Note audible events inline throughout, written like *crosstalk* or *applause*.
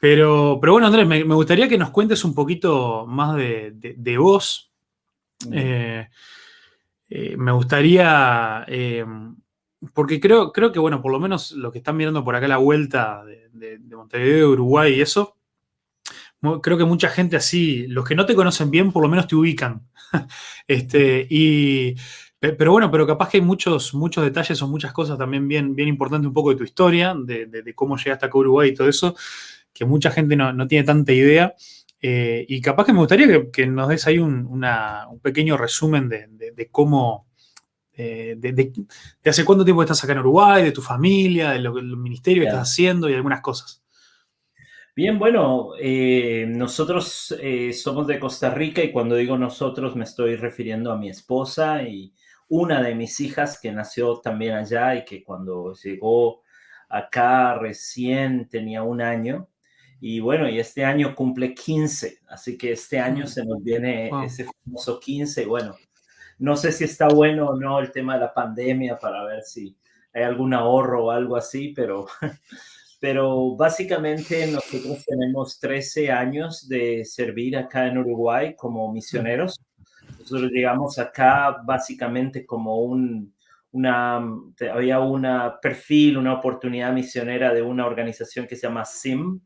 Pero, pero bueno, Andrés, me, gustaría que nos cuentes un poquito más de, vos. Mm. Eh, eh, me gustaría, eh, porque creo, creo que, bueno, por lo menos los que están mirando por acá la vuelta de, de Montevideo, Uruguay y eso, creo que mucha gente así, los que no te conocen bien, por lo menos te ubican. *laughs* este, y, pero bueno, pero capaz que hay muchos, muchos detalles o muchas cosas también bien, bien importantes un poco de tu historia, de, cómo llegaste acá a Uruguay y todo eso, que mucha gente no, tiene tanta idea. Eh, y capaz que me gustaría que, nos des ahí un, pequeño resumen de, cómo, eh, de, hace cuánto tiempo estás acá en Uruguay, de tu familia, de lo que el ministerio estás haciendo y algunas cosas. Bien, bueno, eh, nosotros somos de Costa Rica y cuando digo nosotros me estoy refiriendo a mi esposa y una de mis hijas que nació también allá y que cuando llegó acá recién tenía un año. Y bueno, y este año cumple 15, así que este año se nos viene ese famoso 15. Bueno, no sé si está bueno o no el tema de la pandemia para ver si hay algún ahorro o algo así, pero, *laughs* pero básicamente nosotros tenemos 13 años de servir acá en Uruguay como misioneros. Nosotros llegamos acá básicamente como un, una, había un perfil, una oportunidad misionera de una organización que se llama SIM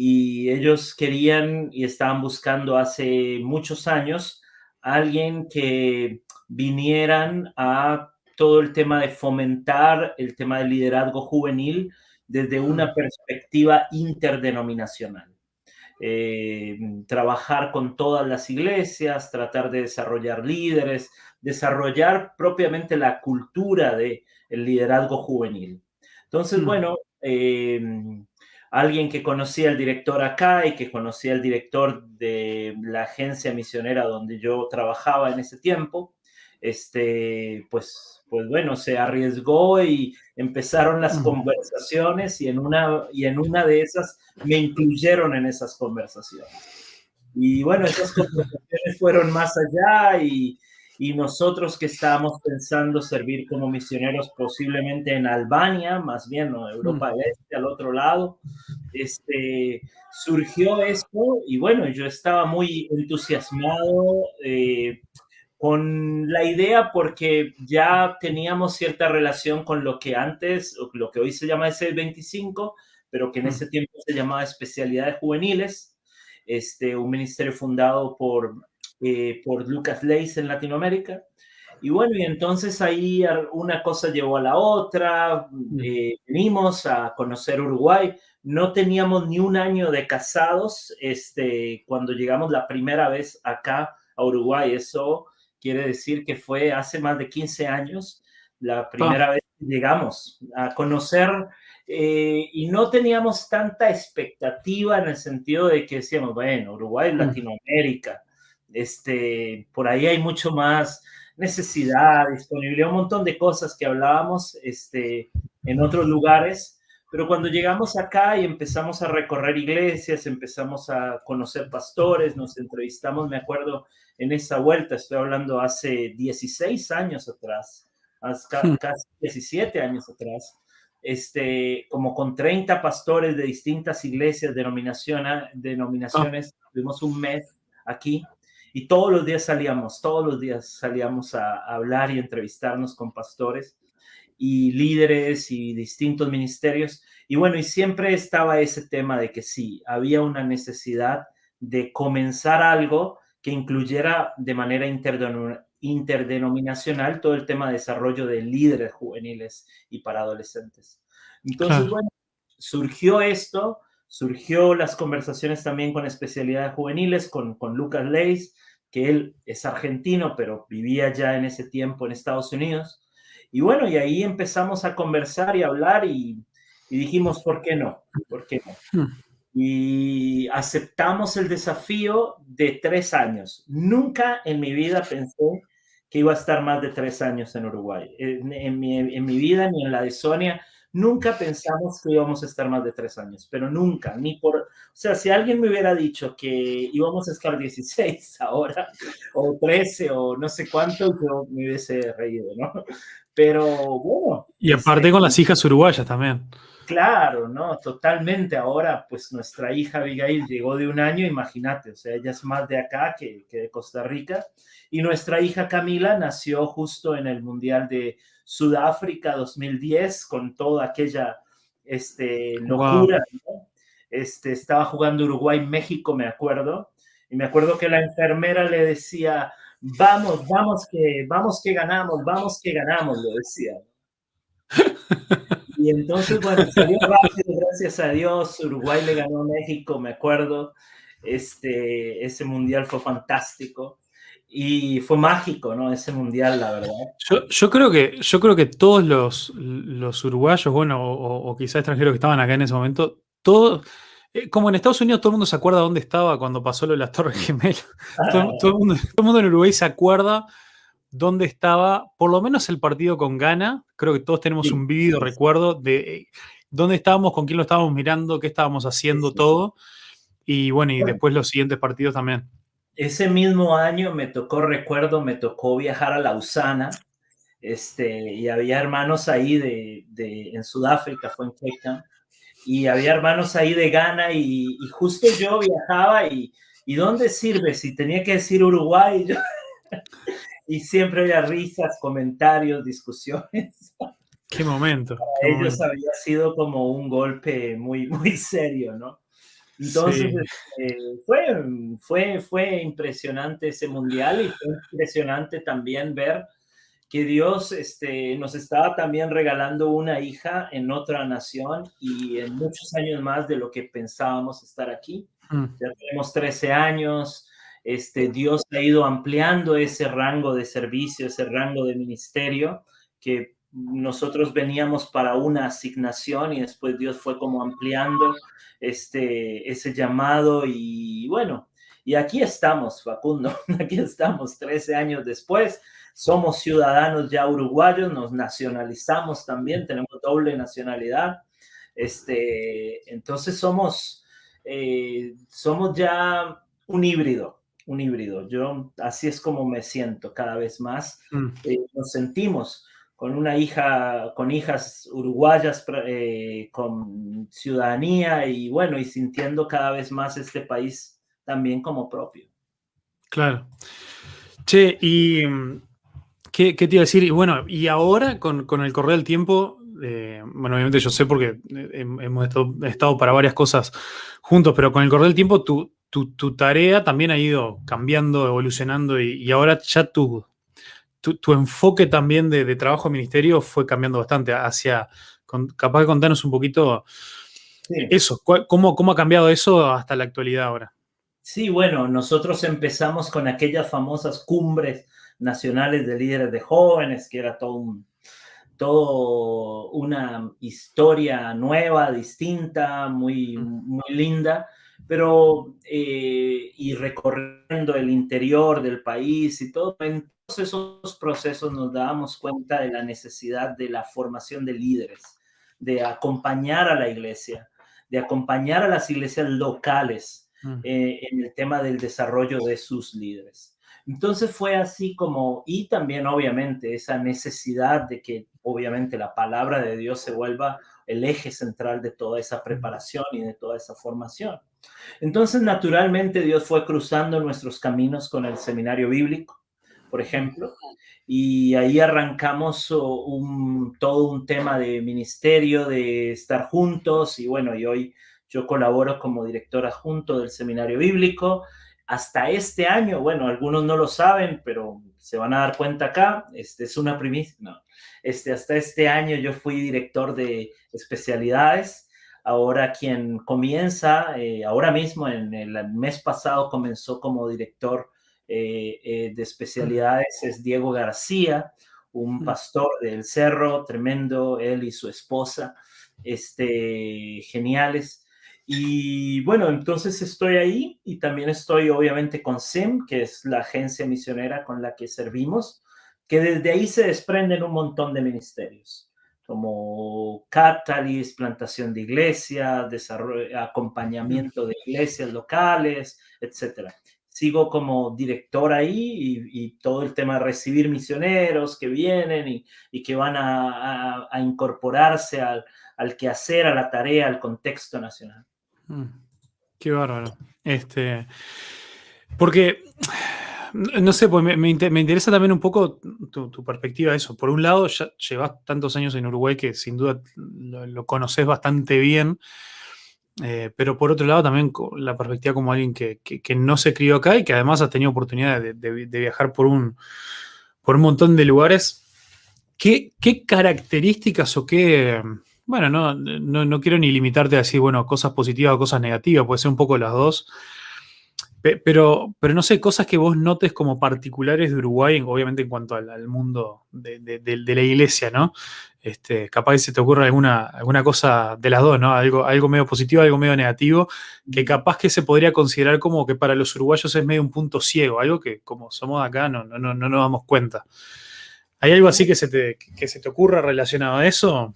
y ellos querían y estaban buscando hace muchos años alguien que vinieran a todo el tema de fomentar el tema del liderazgo juvenil desde una perspectiva interdenominacional. Eh, trabajar con todas las iglesias, tratar de desarrollar líderes, desarrollar propiamente la cultura del el liderazgo juvenil. Entonces, bueno, eh, alguien que conocía al director acá y que conocía al director de la agencia misionera donde yo trabajaba en ese tiempo, este, pues, pues bueno, se arriesgó y empezaron las conversaciones y en, una, y en una de esas me incluyeron en esas conversaciones. Y bueno, esas conversaciones fueron más allá y, y nosotros que estábamos pensando servir como misioneros posiblemente en Albania, más bien ¿no? Europa del Este, al otro lado, este, surgió esto y bueno, yo estaba muy entusiasmado. Eh, con la idea porque ya teníamos cierta relación con lo que antes, lo que hoy se llama S25, pero que en ese tiempo se llamaba Especialidades Juveniles, este, un ministerio fundado por, eh, por Lucas Leis en Latinoamérica. Y bueno, y entonces ahí una cosa llevó a la otra, eh, venimos a conocer Uruguay, no teníamos ni un año de casados este, cuando llegamos la primera vez acá a Uruguay, eso quiere decir que fue hace más de 15 años la primera ah. vez que llegamos a conocer eh, y no teníamos tanta expectativa en el sentido de que decíamos, bueno, Uruguay, mm. Latinoamérica, este, por ahí hay mucho más necesidad, disponibilidad, un montón de cosas que hablábamos este, en otros lugares, pero cuando llegamos acá y empezamos a recorrer iglesias, empezamos a conocer pastores, nos entrevistamos, me acuerdo, en esa vuelta, estoy hablando hace 16 años atrás, hmm. casi 17 años atrás, este, como con 30 pastores de distintas iglesias, denominaciones, tuvimos un mes aquí y todos los días salíamos, todos los días salíamos a, hablar y entrevistarnos con pastores y líderes y distintos ministerios. Y bueno, y siempre estaba ese tema de que sí, había una necesidad de comenzar algo que incluyera de manera interdenominacional todo el tema de desarrollo de líderes juveniles y para adolescentes. Entonces, bueno, surgió esto, surgió las conversaciones también con especialidades juveniles, con, con Lucas Leis, que él es argentino, pero vivía ya en ese tiempo en Estados Unidos. Y bueno, y ahí empezamos a conversar y hablar y, y dijimos, ¿por qué no? ¿Por qué no? Hmm y aceptamos el desafío de tres años. Nunca en mi vida pensé que iba a estar más de tres años en Uruguay. En, mi, en, mi, vida ni en la de Sonia, nunca pensamos que íbamos a estar más de tres años, pero nunca, ni por... O sea, si alguien me hubiera dicho que íbamos a estar *laughs* 16 ahora, o 13, o no sé cuánto, yo me hubiese reído, ¿no? Pero bueno. Y aparte con las hijas uruguayas también. Claro, no, totalmente. Ahora, pues nuestra hija Abigail llegó de un año, imagínate, o sea, ella es más de acá que, que, de Costa Rica. Y nuestra hija Camila nació justo en el Mundial de Sudáfrica 2010, con toda aquella este, locura. Wow. ¿no? Este, estaba jugando Uruguay-México, me acuerdo, y me acuerdo que la enfermera le decía, vamos, vamos que, vamos que ganamos, vamos que ganamos, lo decía. Y entonces, bueno, salió rápido, gracias a Dios. Uruguay le ganó a México, me acuerdo. Este, ese mundial fue fantástico y fue mágico, ¿no? Ese mundial, la verdad. Yo, yo creo, que, yo creo que todos los, los uruguayos, bueno, o, o, quizás extranjeros que estaban acá en ese momento, todos, eh, como en Estados Unidos todo el mundo se acuerda dónde estaba cuando pasó lo de las Torres Gemelas. Ah. *laughs* Todo, todo, el mundo, todo el mundo en Uruguay se acuerda dónde estaba, por lo menos el partido con Ghana. Creo que todos tenemos sí, un vívido sí, recuerdo de eh, dónde estábamos, con quién lo estábamos mirando, qué estábamos haciendo, todo. Y bueno, y después los siguientes partidos también. Ese mismo año me tocó, recuerdo, me tocó viajar a Lausana. Este, y había hermanos ahí de, de en Sudáfrica, fue en Cape Town, y había hermanos ahí de Ghana, y, y justo yo viajaba, y, ¿y dónde sirve? Si tenía que decir Uruguay, *laughs* yo, y siempre había risas, comentarios, discusiones. Qué momento. Para qué ellos momento. había sido como un golpe muy, muy serio, ¿no? Entonces, Sí. eh, fue, fue, fue impresionante ese mundial y fue impresionante también ver que Dios este, nos estaba también regalando una hija en otra nación y en muchos años más de lo que pensábamos estar aquí. Mm. Ya tenemos 13 años, este, Dios ha ido ampliando ese rango de servicio, ese rango de ministerio que nosotros veníamos para una asignación y después Dios fue como ampliando este, ese llamado y bueno, y aquí estamos, Facundo, *laughs* aquí estamos 13 años después, somos ciudadanos ya uruguayos, nos nacionalizamos también, tenemos doble nacionalidad, este, entonces somos, eh, somos ya un híbrido, un híbrido. Yo así es como me siento cada vez más. Mm. Eh, nos sentimos con una hija, con hijas uruguayas eh, con ciudadanía y bueno, y sintiendo cada vez más este país también como propio. Claro. Che, y mm, ¿qué, qué te iba a decir? Y bueno, y ahora con, con el correr del tiempo, eh, bueno, obviamente yo sé porque eh, hemos estado, estado, para varias cosas juntos, pero con el correr del tiempo tu, tu, tu tarea también ha ido cambiando, evolucionando y, ahora ya tu, tu, tu, enfoque también de, de trabajo ministerio fue cambiando bastante hacia, con, capaz de contarnos un poquito sí. eso, cómo, cómo ha cambiado eso hasta la actualidad ahora. Sí, bueno, nosotros empezamos con aquellas famosas cumbres nacionales de líderes de jóvenes, que era todo un, todo una historia nueva, distinta, muy, muy linda, pero eh, y recorriendo el interior del país y todo, en esos procesos nos dábamos cuenta de la necesidad de la formación de líderes, de acompañar a la iglesia, de acompañar a las iglesias locales eh, en el tema del desarrollo de sus líderes. Entonces fue así como, y también obviamente esa necesidad de que obviamente la palabra de Dios se vuelva el eje central de toda esa preparación y de toda esa formación. Entonces naturalmente Dios fue cruzando nuestros caminos con el seminario bíblico, por ejemplo, y ahí arrancamos un, todo un tema de ministerio, de estar juntos, y bueno, y hoy yo colaboro como director adjunto del seminario bíblico. Hasta este año, bueno, algunos no lo saben, pero se van a dar cuenta acá, este es una primicia, no, este, hasta este año yo fui director de especialidades, ahora quien comienza, eh, ahora mismo en el mes pasado comenzó como director de especialidades es Diego García, un pastor del Cerro, tremendo, él y su esposa, este, geniales. Y bueno, entonces estoy ahí y también estoy obviamente con SIM, que es la agencia misionera con la que servimos, que desde ahí se desprenden un montón de ministerios, como Catalyst, plantación de iglesias, acompañamiento de iglesias locales, etcétera. Sigo como director ahí y, todo el tema de recibir misioneros que vienen y, que van a, incorporarse al, al quehacer, a la tarea, al contexto nacional. Mm, qué bárbaro. Este, porque, no sé, pues me, interesa también un poco tu, perspectiva de eso. Por un lado, ya llevas tantos años en Uruguay que sin duda lo, conoces bastante bien. Eh, pero por otro lado, también la perspectiva como alguien que, no se crió acá y que además has tenido oportunidad de, viajar por un, por un montón de lugares. ¿Qué, características o qué, bueno, no, no, quiero ni limitarte a decir, bueno, cosas positivas o cosas negativas, puede ser un poco las dos. Pero, pero no sé, cosas que vos notes como particulares de Uruguay, obviamente en cuanto al, mundo de, la iglesia, ¿no? Este, capaz que se te ocurra alguna, alguna cosa de las dos, ¿no? Algo, algo medio positivo, algo medio negativo, que capaz que se podría considerar como que para los uruguayos es medio un punto ciego, algo que como somos acá no, no, no, no nos damos cuenta. ¿Hay algo así que se te, que se te ocurra relacionado a eso?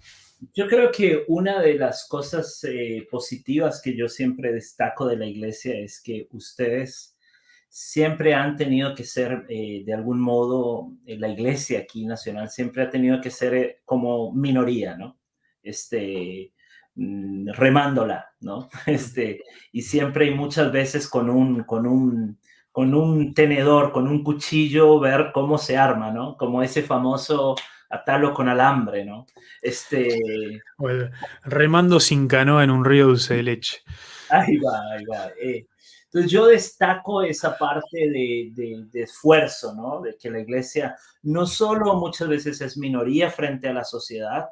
Yo creo que una de las cosas eh, positivas que yo siempre destaco de la iglesia es que ustedes siempre han tenido que ser, eh, de algún modo, eh, la iglesia aquí nacional siempre ha tenido que ser como minoría, ¿no? Este, mm, remándola, ¿no? *laughs* Este, y siempre y muchas veces con un, con un, con un tenedor, con un cuchillo, ver cómo se arma, ¿no? Como ese famoso atarlo con alambre, ¿no? Este... remando sin canoa en un río dulce de leche. Ahí va, ahí va. Eh. entonces yo destaco esa parte de, de, esfuerzo, ¿no? De que la iglesia no solo muchas veces es minoría frente a la sociedad,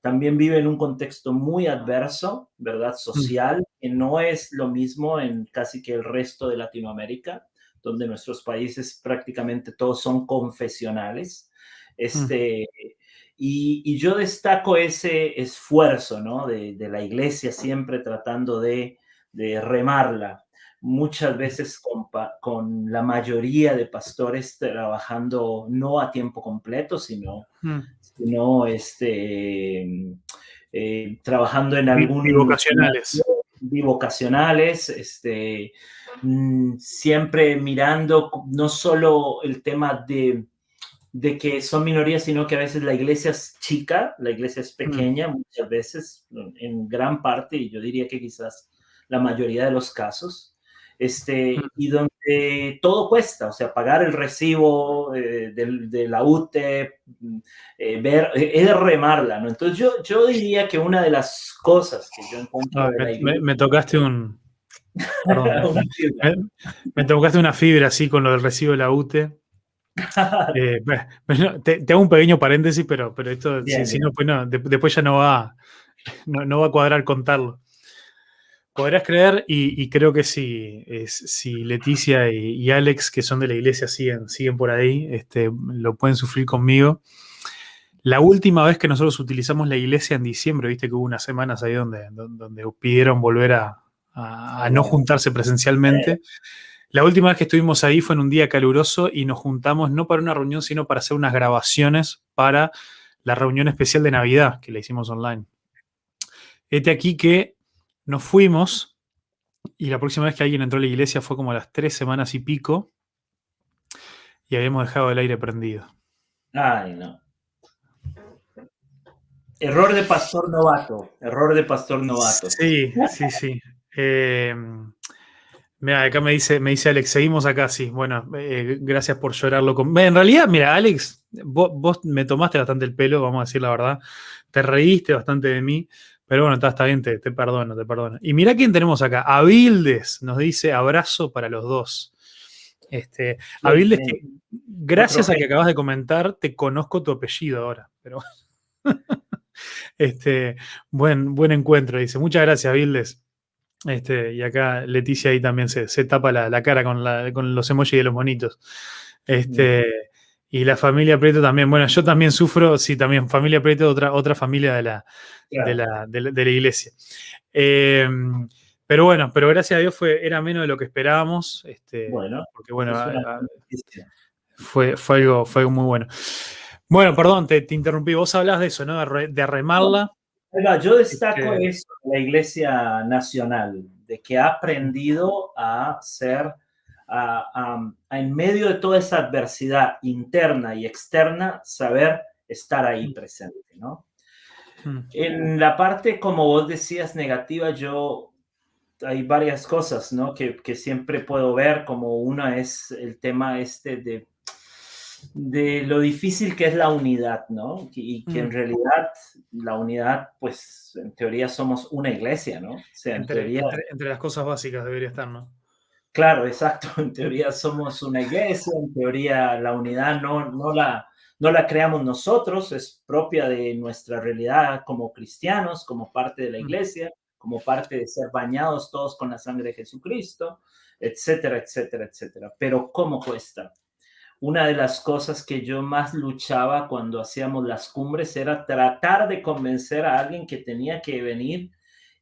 también vive en un contexto muy adverso, ¿verdad? Social, que no es lo mismo en casi que el resto de Latinoamérica, donde nuestros países prácticamente todos son confesionales. Este, y, yo destaco ese esfuerzo ¿no? de, la iglesia siempre tratando de, remarla, muchas veces con, la mayoría de pastores trabajando no a tiempo completo, sino, sino este, eh, trabajando en algún... Bivocacionales. Bivocacionales, este, mm, siempre mirando no solo el tema de de que son minorías, sino que a veces la iglesia es chica, la iglesia es pequeña, muchas veces, en gran parte, y yo diría que quizás la mayoría de los casos, este, y donde todo cuesta, o sea, pagar el recibo eh, de, la UTE, eh, ver, eh, es remarla, ¿no? Entonces yo, yo diría que una de las cosas que yo encuentro... Ah, me, tocaste un... *laughs* me, tocaste una fibra así con lo del recibo de la UTE. *laughs* Eh, te, hago un pequeño paréntesis, pero, pero esto, si, no, pues no, después ya no va, no, va a cuadrar contarlo. Podrás creer, y, creo que si, si Leticia y, Alex, que son de la iglesia, siguen, siguen por ahí, este, lo pueden sufrir conmigo. La última vez que nosotros utilizamos la iglesia en diciembre, viste que hubo unas semanas ahí donde, donde pidieron volver a, a no juntarse presencialmente. La última vez que estuvimos ahí fue en un día caluroso y nos juntamos no para una reunión, sino para hacer unas grabaciones para la reunión especial de Navidad que le hicimos online. Este aquí que nos fuimos y la próxima vez que alguien entró a la iglesia fue como a las tres semanas y pico y habíamos dejado el aire prendido. Ay, no. Error de pastor novato. Error de pastor novato. Sí, sí, sí. Eh, Mira, acá me dice, me dice Alex, seguimos acá, sí. Bueno, eh, gracias por llorarlo. Con... En realidad, mira, Alex, vos, me tomaste bastante el pelo, vamos a decir la verdad. Te reíste bastante de mí, pero bueno, está, está bien, te, perdono, te perdono. Y mira quién tenemos acá. Avildes nos dice abrazo para los dos. Este, Avildes, gracias a que acabas de comentar, te conozco tu apellido ahora, pero *laughs* este, buen, buen encuentro, dice. Muchas gracias, Avildes. Este, y acá Leticia ahí también se, tapa la, cara con, con, los emojis de los monitos. Este, y la familia Prieto también. Bueno, yo también sufro, sí, también familia Prieto, otra, otra familia de la, de, la, iglesia. Em, pero bueno, pero gracias a Dios fue, era menos de lo que esperábamos. Este, bueno, porque bueno, fue, fue, algo, fue muy bueno. Bueno, perdón, te, interrumpí. Vos hablas de eso, ¿no? De, de arremarla yo destaco eso la Iglesia Nacional, de que ha aprendido a ser, en medio de toda esa adversidad interna y externa, saber estar ahí presente, ¿no? Mm. En la parte, como vos decías, negativa, yo hay varias cosas, ¿no? Que, que, siempre puedo ver, como una es el tema este de, de lo difícil que es la unidad, ¿no? Y que en mm. realidad la unidad, pues en teoría somos una iglesia, ¿no? O sea, en entre, teoría... Entre, las cosas básicas debería estar, ¿no? Claro, exacto. En teoría somos una iglesia, en teoría la unidad no, no la no la creamos nosotros, es propia de nuestra realidad como cristianos, como parte de la mm. iglesia, como parte de ser bañados todos con la sangre de Jesucristo, etcétera, etcétera, etcétera. Pero ¿cómo cuesta? Una de las cosas que yo más luchaba cuando hacíamos las cumbres era tratar de convencer a alguien que tenía que venir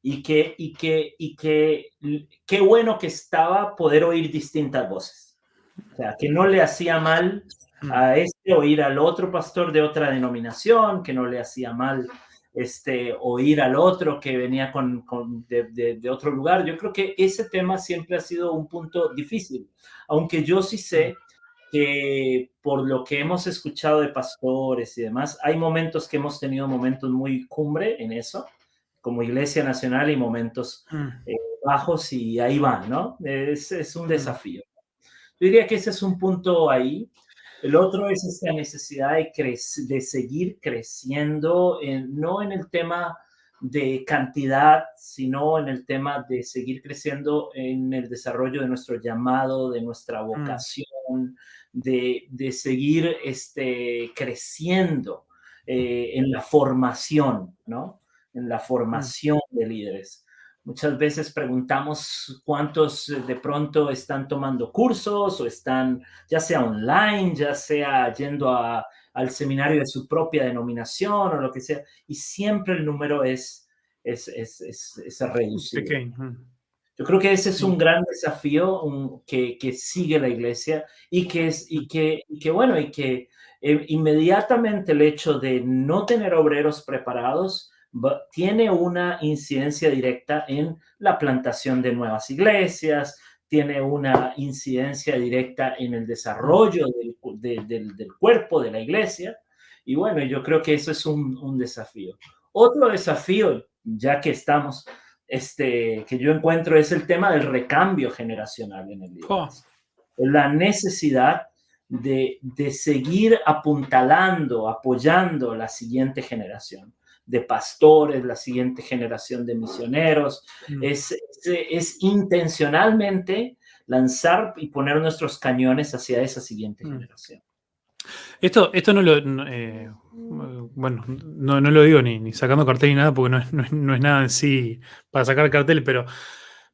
y que, y que, y que, qué bueno que estaba poder oír distintas voces. O sea, que no le hacía mal Mm. a este oír al otro pastor de otra denominación, que no le hacía mal este, oír al otro que venía con, de, otro lugar. Yo creo que ese tema siempre ha sido un punto difícil, aunque yo sí sé mm. Que por lo que hemos escuchado de pastores y demás, hay momentos que hemos tenido momentos muy cumbre en eso, como Iglesia Nacional y momentos mm. eh, bajos y ahí van, ¿no? Es, es un desafío. Yo diría que ese es un punto ahí. El otro es esta necesidad de, de seguir creciendo, no en el tema de cantidad, sino en el tema de seguir creciendo en el desarrollo de nuestro llamado, de nuestra mm. vocación, de, de, seguir este, creciendo eh, en la formación, ¿no? En la mm. formación de líderes. Muchas veces preguntamos cuántos eh, de pronto están tomando cursos o están ya sea online, ya sea yendo al seminario de su propia denominación o lo que sea, y siempre el número es, es, es, es, reducido. Yo creo que ese es un gran desafío que, que, sigue la iglesia y que, es, y que, y que bueno, y que eh, inmediatamente el hecho de no tener obreros preparados, tiene una incidencia directa en la plantación de nuevas iglesias, tiene una incidencia directa en el desarrollo del, cuerpo de la iglesia. Y bueno, yo creo que eso es un, desafío. Otro desafío, ya que estamos, este, que yo encuentro es el tema del recambio generacional en el libro. La necesidad de, de seguir apuntalando, apoyando la siguiente generación de pastores, la siguiente generación de misioneros. Mm. Es, es, intencionalmente lanzar y poner nuestros cañones hacia esa siguiente mm. generación. Esto, esto no lo, eh, bueno, no, lo digo ni, sacando cartel ni nada, porque no es, no es, nada en sí para sacar cartel, pero,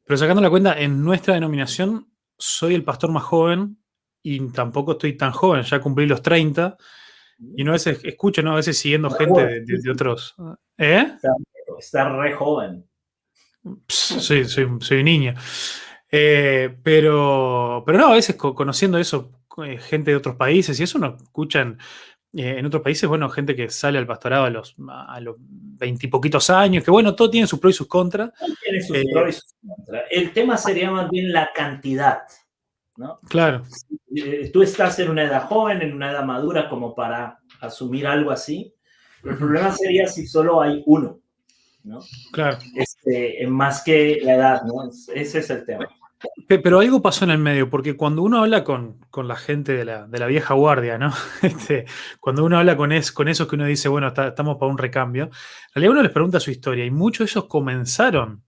pero sacando la cuenta, en nuestra denominación soy el pastor más joven y tampoco estoy tan joven, ya cumplí los 30 y no a veces escucho, ¿no? A veces siguiendo gente de, otros. ¿Eh? Está, re joven. Sí, soy, soy niña. Eh, pero, pero no, a veces conociendo eso, eh, gente de otros países, y eso no escuchan eh, en otros países, bueno, gente que sale al pastorado a los a los veintipoquitos años, que bueno, todo tiene sus pros y sus contras. Tiene sus pros y sus contras. El tema sería más bien la cantidad. ¿No? Claro. Eh, tú estás en una edad joven, en una edad madura como para asumir algo así. El problema sería si solo hay uno, ¿no? Claro. Este, más que la edad, ¿no? Ese es el tema. Pero algo pasó en el medio, porque cuando uno habla con, con la gente de la, de la, vieja guardia, ¿no? *laughs* Este, cuando uno habla con, es, con esos que uno dice, bueno, estamos para un recambio, en realidad uno les pregunta su historia y muchos de ellos comenzaron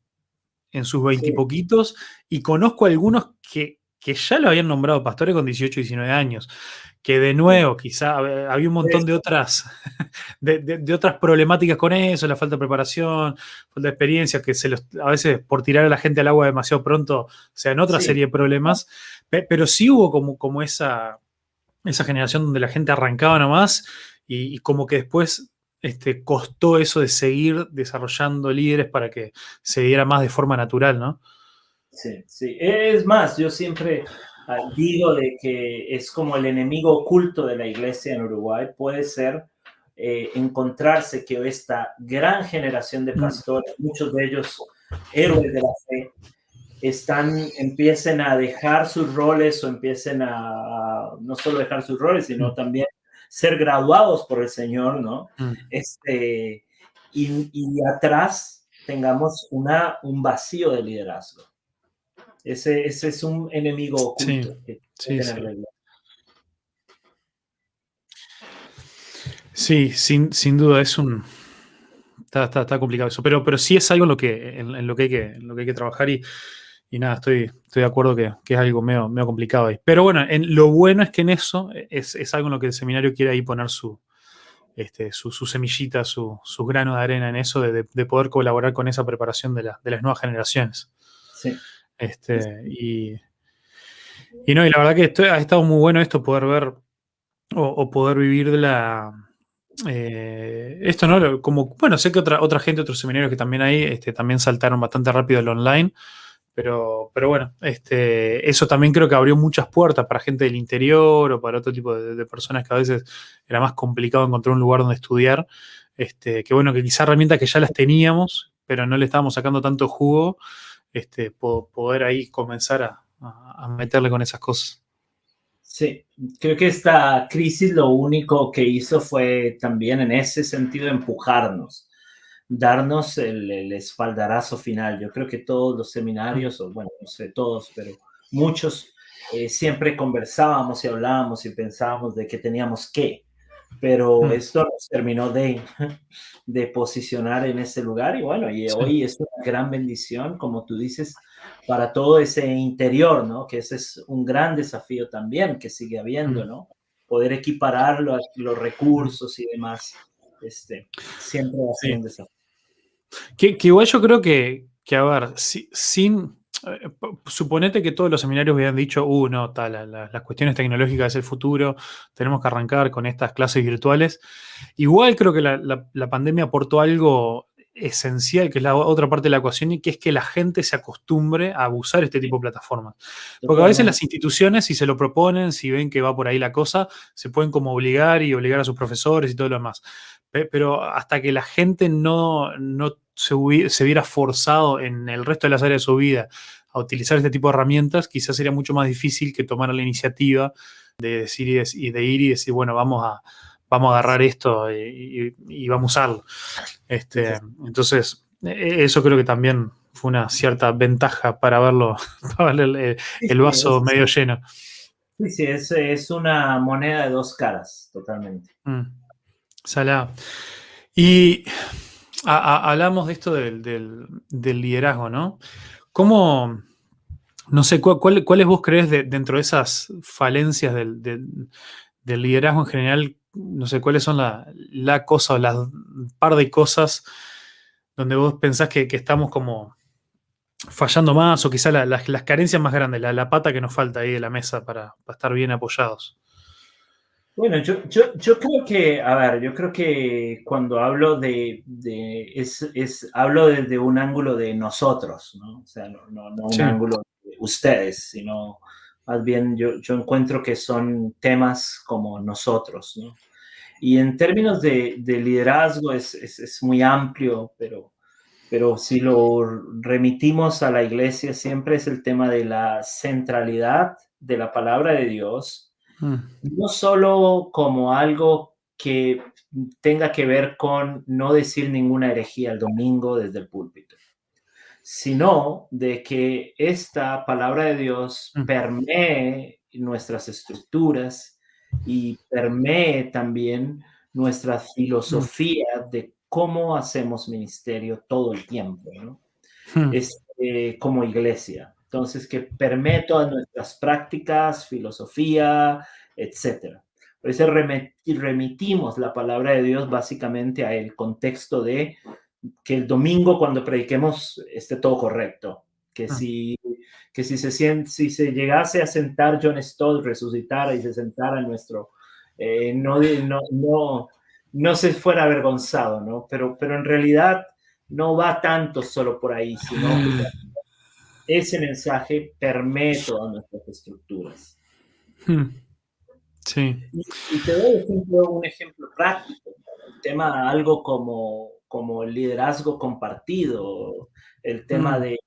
en sus veintipoquitos y, y conozco algunos que que ya lo habían nombrado pastores con 18 y 19 años, que de nuevo quizá había un montón de otras, *laughs* de, otras problemáticas con eso, la falta de preparación, falta de experiencia, que se a veces por tirar a la gente al agua demasiado pronto, o sea, en otra serie de problemas, pero sí hubo como, como esa, esa generación donde la gente arrancaba nomás y, y como que después este, costó eso de seguir desarrollando líderes para que se diera más de forma natural, ¿no? Sí, sí. Es más, yo siempre digo de que es como el enemigo oculto de la iglesia en Uruguay. Puede ser eh, encontrarse que esta gran generación de mm. pastores, muchos de ellos héroes de la fe, están, empiecen a dejar sus roles o empiecen a, no solo dejar sus roles, sino mm. también ser graduados por el Señor, ¿no? Mm. Este, y, atrás tengamos una, un vacío de liderazgo. Ese, ese es un enemigo oculto. Sí, sí, sin, sin, duda es un... Está, está, complicado eso, pero, pero sí es algo en lo que, en, lo que, hay, que, lo que hay que trabajar y, y nada, estoy, estoy de acuerdo que, que, es algo medio, medio complicado ahí. Pero bueno, en, lo bueno es que en eso es, es, algo en lo que el seminario quiere ahí poner su, este, su, su semillita, su, su, grano de arena en eso, de, de, poder colaborar con esa preparación de, la, de las nuevas generaciones. Sí. Este, y, y no, y la verdad que esto, ha estado muy bueno esto, poder ver o, poder vivir de la. Eh, esto, ¿no? Como, bueno, sé que otra, otra gente, otros seminarios que también hay, este, también saltaron bastante rápido el online. Pero, pero bueno, este, eso también creo que abrió muchas puertas para gente del interior o para otro tipo de, personas que a veces era más complicado encontrar un lugar donde estudiar. Este, que bueno, que quizá herramientas que ya las teníamos, pero no le estábamos sacando tanto jugo, este, poder ahí comenzar a, a, meterle con esas cosas. Sí, creo que esta crisis lo único que hizo fue también en ese sentido empujarnos, darnos el, espaldarazo final. Yo creo que todos los seminarios, o bueno, no sé todos, pero muchos, eh, siempre conversábamos y hablábamos y pensábamos de que teníamos que, pero mm. esto nos terminó de, *laughs* de posicionar en ese lugar y bueno, y hoy es una gran bendición, como tú dices, para todo ese interior, ¿no? Que ese es un gran desafío también que sigue habiendo, mm. ¿no? Poder equiparar los, los recursos y demás, este, siempre va a ser un desafío. Que, igual yo creo que, que a ver, sin, eh, suponete que todos los seminarios hubieran dicho, uh, no, tal, las cuestiones tecnológicas es el futuro, tenemos que arrancar con estas clases virtuales. Igual creo que la, la pandemia aportó algo esencial, que es la otra parte de la ecuación, y que es que la gente se acostumbre a usar este tipo de plataformas. Porque a veces las instituciones, si se lo proponen, si ven que va por ahí la cosa, se pueden como obligar y obligar a sus profesores y todo lo demás. Pero hasta que la gente no, no se, se viera forzado en el resto de las áreas de su vida a utilizar este tipo de herramientas, quizás sería mucho más difícil que tomar la iniciativa de decir y de ir y decir, bueno, vamos a vamos a agarrar esto y, vamos a usarlo. Este, entonces, e, eso creo que también fue una cierta ventaja para verlo, *laughs* para ver el, vaso medio lleno. Sí, sí, es, es, una moneda de dos caras, totalmente. Mm. Y hablamos de esto del, liderazgo, ¿no? ¿Cómo, no sé, cuáles vos crees dentro de esas falencias del, del liderazgo en general no sé cuáles son la, cosa o las par de cosas donde vos pensás que, estamos como fallando más o quizá las carencias más grandes, la, pata que nos falta ahí de la mesa para, estar bien apoyados. Bueno, yo, creo que, a ver, yo creo que cuando hablo de, es, hablo desde un ángulo de nosotros, ¿no? O sea, no, un ángulo de ustedes, sino más bien yo, yo encuentro que son temas como nosotros, ¿no? Y en términos de, de liderazgo es, es, es, muy amplio, pero, pero si lo remitimos a la iglesia siempre es el tema de la centralidad de la palabra de Dios, mm. no solo como algo que tenga que ver con no decir ninguna herejía el domingo desde el púlpito, sino de que esta palabra de Dios mm. permee nuestras estructuras y permee también nuestra filosofía de cómo hacemos ministerio todo el tiempo, ¿no? Este, como iglesia. Entonces, que permee todas nuestras prácticas, filosofía, etc. Por eso remitimos la palabra de Dios básicamente a el contexto de que el domingo cuando prediquemos esté todo correcto, que ah. si que si se, si se llegase a sentar John Stott, resucitara y se sentara en nuestro, eh, no, no, no, no se fuera avergonzado, ¿no? Pero, pero en realidad no va tanto solo por ahí, sino que ese mensaje permite todas nuestras estructuras. Hmm. Sí. Y, te doy un ejemplo práctico, el tema algo como, como el liderazgo compartido, el tema hmm. de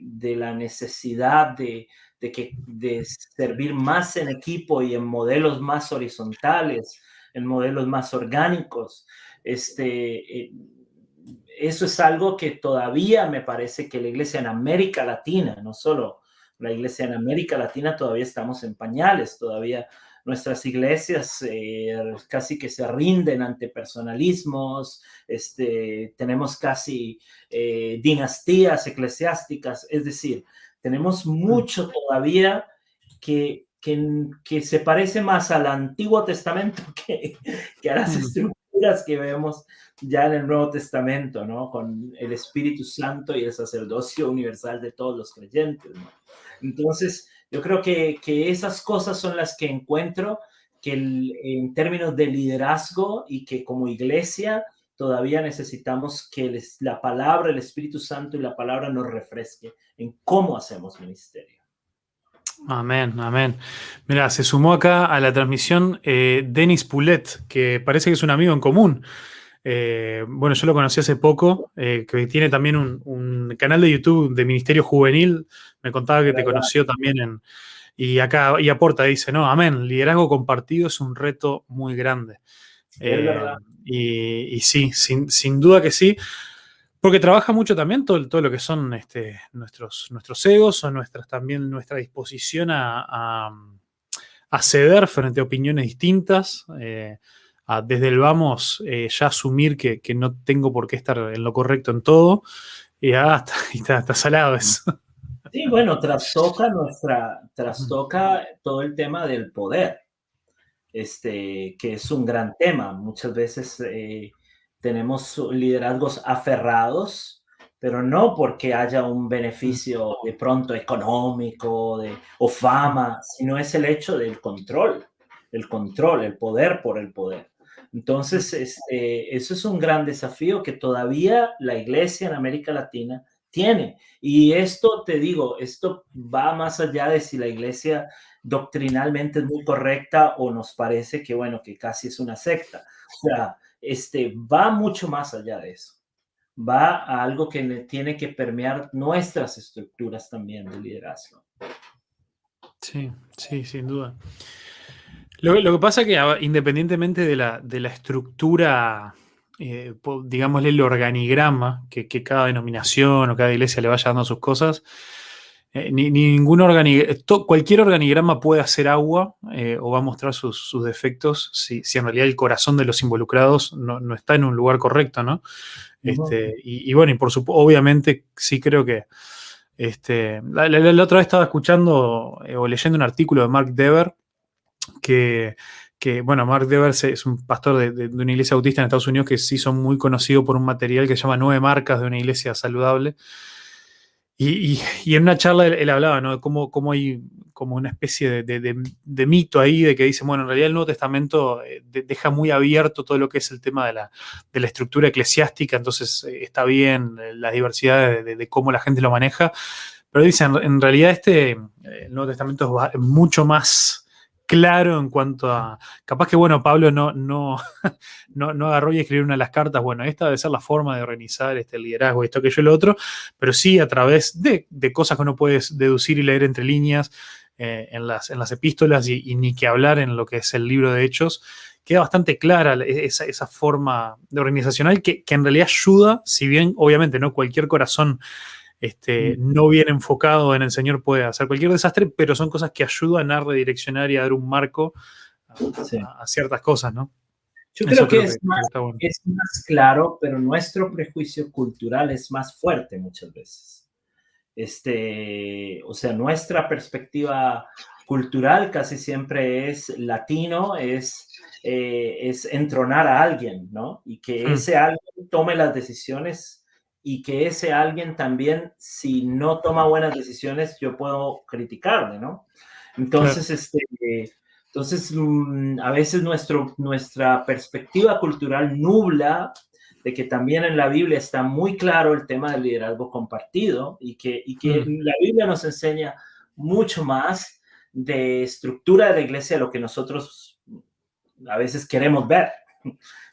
de la necesidad de, que, de servir más en equipo y en modelos más horizontales, en modelos más orgánicos. Este, eh, eso es algo que todavía me parece que la iglesia en América Latina, no solo la iglesia en América Latina, todavía estamos en pañales, todavía nuestras iglesias eh, casi que se rinden ante personalismos, este, tenemos casi eh, dinastías eclesiásticas, es decir, tenemos mucho todavía que, que, se parece más al Antiguo Testamento *laughs* que, que a las estructuras que vemos ya en el Nuevo Testamento, ¿no? Con el Espíritu Santo y el sacerdocio universal de todos los creyentes, ¿no? Entonces, yo creo que, que esas cosas son las que encuentro que en términos de liderazgo y que como iglesia todavía necesitamos que la palabra, el Espíritu Santo y la palabra nos refresque en cómo hacemos ministerio. Amén, amén. Mira, se sumó acá a la transmisión eh, Denis Poulet, que parece que es un amigo en común. Eh, bueno, yo lo conocí hace poco, eh, que tiene también un, canal de YouTube de Ministerio Juvenil. Me contaba que te conoció también en. Y acá y aporta, dice, no, amén, liderazgo compartido es un reto muy grande. Eh, y, sí, sin, duda que sí, porque trabaja mucho también todo, todo lo que son este, nuestros, nuestros egos o nuestras, también nuestra disposición a, a, ceder frente a opiniones distintas desde el vamos eh, ya asumir que, no tengo por qué estar en lo correcto en todo y ya está, salado eso. Sí, bueno, trastoca *laughs* nuestra, trastoca todo el tema del poder, este, que es un gran tema. Muchas veces eh, tenemos liderazgos aferrados, pero no porque haya un beneficio de pronto económico de, o fama, sino es el hecho del control, el control, el poder por el poder. Entonces, este, eso es un gran desafío que todavía la iglesia en América Latina tiene. Y esto, te digo, esto va más allá de si la iglesia doctrinalmente es muy correcta o nos parece que, bueno, que casi es una secta. O sea, este, va mucho más allá de eso. Va a algo que tiene que permear nuestras estructuras también de liderazgo. Sí, sí, sin duda. Lo, que pasa es que independientemente de la, estructura, eh, digámosle el organigrama que, cada denominación o cada iglesia le vaya dando sus cosas, eh, ni, ningún organigrama, cualquier organigrama puede hacer agua eh, o va a mostrar sus, defectos si, en realidad el corazón de los involucrados no, está en un lugar correcto, ¿no? Este, y, bueno, y por supuesto, obviamente sí creo que este, la, la, otra vez estaba escuchando o leyendo un artículo de Mark Dever que, bueno, Mark Devers es un pastor de, una iglesia autista en Estados Unidos que sí son muy conocidos por un material que se llama Nueve Marcas de una iglesia saludable. Y, en una charla él, hablaba, ¿no? De cómo, hay como una especie de, mito ahí de que dice, bueno, en realidad el Nuevo Testamento eh, deja muy abierto todo lo que es el tema de la, estructura eclesiástica, entonces eh, está bien eh, la diversidad de, cómo la gente lo maneja, pero dicen, en realidad este, el Nuevo Testamento es mucho más claro en cuanto a. Capaz que, bueno, Pablo no, *laughs* no, no, agarró y escribió una de las cartas. Bueno, esta debe ser la forma de organizar este liderazgo, esto, aquello, lo otro, pero sí a través de, cosas que uno puede deducir y leer entre líneas eh, en, las, en las epístolas y, ni que hablar en lo que es el libro de Hechos. Queda bastante clara esa, esa forma de organizacional que, que en realidad ayuda, si bien obviamente no cualquier corazón este, mm. no bien enfocado en el Señor puede hacer cualquier desastre, pero son cosas que ayudan a redireccionar y a dar un marco a, ciertas cosas, ¿no? Yo creo, que, es, más, claro, pero nuestro prejuicio cultural es más fuerte muchas veces. Este, o sea, nuestra perspectiva cultural casi siempre es latino, es, eh, es entronar a alguien, ¿no? Y que hmm. ese alguien tome las decisiones y que ese alguien también, si no toma buenas decisiones, yo puedo criticarle, ¿no? Entonces, este, entonces mm, a veces nuestro, nuestra perspectiva cultural nubla de que también en la Biblia está muy claro el tema del liderazgo compartido y que, y que mm. la Biblia nos enseña mucho más de estructura de la iglesia de lo que nosotros a veces queremos ver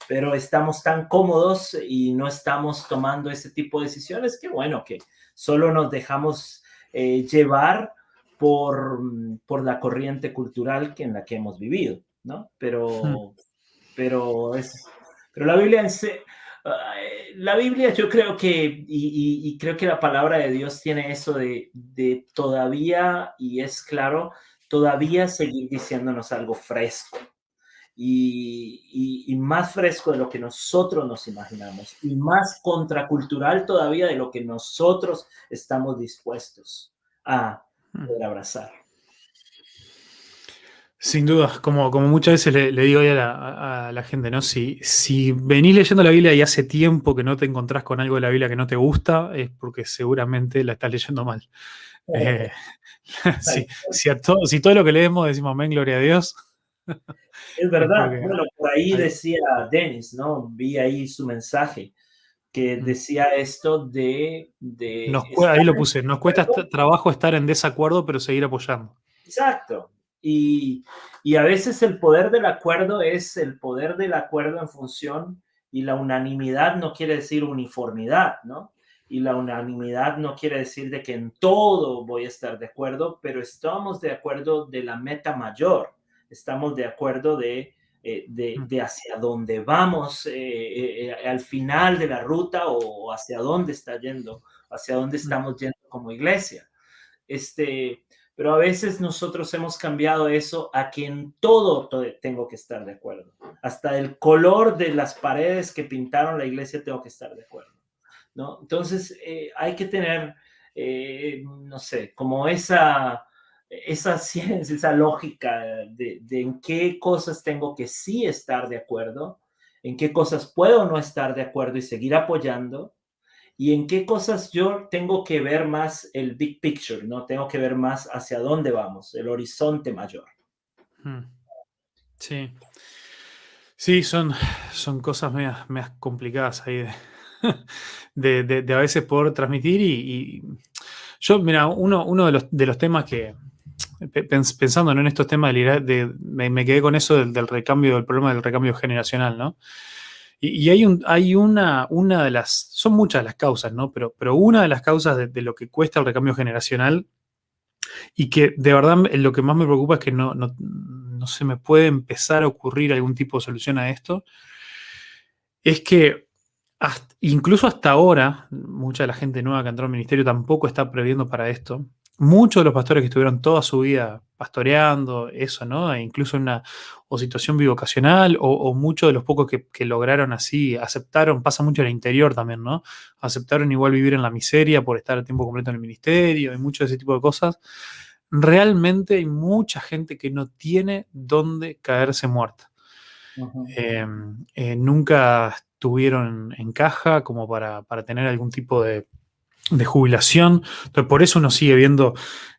pero estamos tan cómodos y no estamos tomando ese tipo de decisiones que bueno, que solo nos dejamos eh, llevar por, por la corriente cultural que en la que hemos vivido, ¿no? Pero, *laughs* pero, es, pero la Biblia, la Biblia yo creo que, y, creo que la palabra de Dios tiene eso de, de todavía, y es claro, todavía seguir diciéndonos algo fresco. Y, y, más fresco de lo que nosotros nos imaginamos y más contracultural todavía de lo que nosotros estamos dispuestos a hmm. poder abrazar. Sin duda, como, como muchas veces le, digo a la, gente, ¿no? Si, si venís leyendo la Biblia y hace tiempo que no te encontrás con algo de la Biblia que no te gusta, es porque seguramente la estás leyendo mal. *laughs* Eh, *laughs* si, todo, si todo lo que leemos decimos amén, gloria a Dios. Es *laughs* verdad, bueno, por ahí decía Dennis, ¿no? Vi ahí su mensaje que mm. decía esto de... de ahí lo puse, nos cuesta trabajo estar en desacuerdo, pero seguir apoyando. Exacto, y, a veces el poder del acuerdo es el poder del acuerdo en función y la unanimidad no quiere decir uniformidad, ¿no? Y la unanimidad no quiere decir de que en todo voy a estar de acuerdo, pero estamos de acuerdo de la meta mayor, estamos de acuerdo de, eh, de, hacia dónde vamos eh, eh, al final de la ruta o hacia dónde está yendo, hacia dónde estamos yendo como iglesia. Este, pero a veces nosotros hemos cambiado eso a que en todo tengo que estar de acuerdo. Hasta el color de las paredes que pintaron la iglesia tengo que estar de acuerdo. ¿no? Entonces eh, hay que tener, eh, no sé, como esa, esa ciencia, esa lógica de, de en qué cosas tengo que sí estar de acuerdo, en qué cosas puedo no estar de acuerdo y seguir apoyando y en qué cosas yo tengo que ver más el big picture, ¿no? Tengo que ver más hacia dónde vamos, el horizonte mayor. Hmm. Sí. Sí, son, son cosas medias, complicadas ahí *laughs* de, de, a veces poder transmitir y, yo, mira, uno, uno de, los, de los temas que, pensando en estos temas, de, me, quedé con eso del, recambio, del problema del recambio generacional, ¿no? Y, hay, hay una, una de las, son muchas las causas, ¿no? Pero, pero una de las causas de, lo que cuesta el recambio generacional y que de verdad lo que más me preocupa es que no, no, se me puede empezar a ocurrir algún tipo de solución a esto, es que incluso hasta ahora, mucha de la gente nueva que entró al ministerio tampoco está previendo para esto muchos de los pastores que estuvieron toda su vida pastoreando, eso, ¿no? E incluso en una o situación bivocacional, o, muchos de los pocos que, lograron así, aceptaron, pasa mucho en el interior también, ¿no? Aceptaron igual vivir en la miseria por estar a tiempo completo en el ministerio y mucho de ese tipo de cosas. Realmente hay mucha gente que no tiene dónde caerse muerta. Em, eh, nunca estuvieron en caja como para, para tener algún tipo de, de jubilación. Entonces, por eso uno sigue viendo,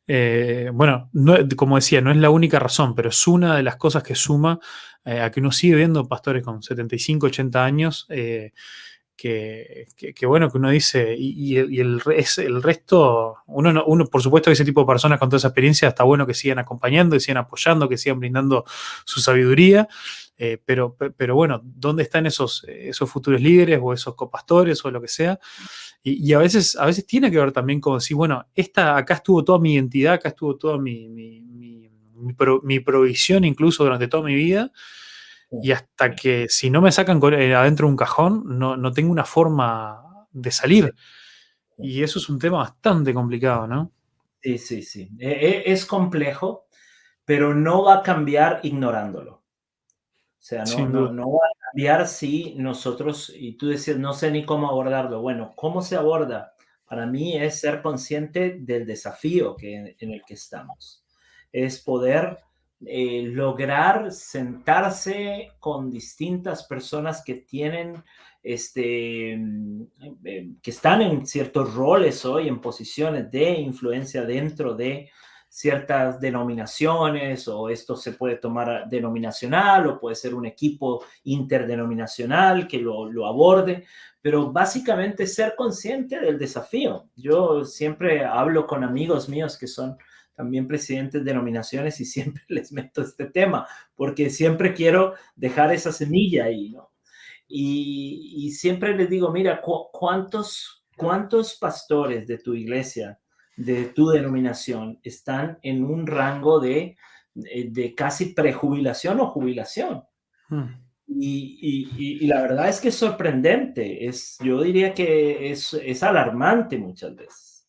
eh, bueno, como decía, no es la única razón, pero es una de las cosas que suma eh, a que uno sigue viendo pastores con 75, 80 años. Eh, que, bueno, que uno dice, y, el, el, resto, uno, por supuesto que ese tipo de personas con toda esa experiencia está bueno que sigan acompañando, que sigan apoyando, que sigan brindando su sabiduría, eh, pero, pero bueno, ¿dónde están esos, esos futuros líderes o esos copastores o lo que sea? Y, a, veces, a veces tiene que ver también con decir, bueno, esta, acá estuvo toda mi identidad, acá estuvo toda mi, mi, mi, provisión incluso durante toda mi vida. Y hasta que si no me sacan eh, adentro de un cajón, no, no tengo una forma de salir. Y eso es un tema bastante complicado, ¿no? Sí, sí, sí. E, e, es complejo, pero no va a cambiar ignorándolo. O sea, no, no, va a cambiar si nosotros, y tú decías, no sé ni cómo abordarlo. Bueno, ¿cómo se aborda? Para mí es ser consciente del desafío que, en el que estamos. Es poder eh, lograr sentarse con distintas personas que tienen, este, mm, eh, que están en ciertos roles hoy, en posiciones de influencia dentro de ciertas denominaciones o esto se puede tomar denominacional o puede ser un equipo interdenominacional que lo, aborde, pero básicamente ser consciente del desafío. Yo siempre hablo con amigos míos que son también presidentes de denominaciones y *laughs* siempre les meto este tema porque siempre quiero dejar esa semilla ahí, ¿no? Y, siempre les digo, mira, ¿cuántos, ¿cuántos pastores de tu iglesia de tu denominación están en un rango de, de, casi prejubilación o jubilación. Hmm. Y, la verdad es que es sorprendente, es, yo diría que es, es alarmante muchas veces.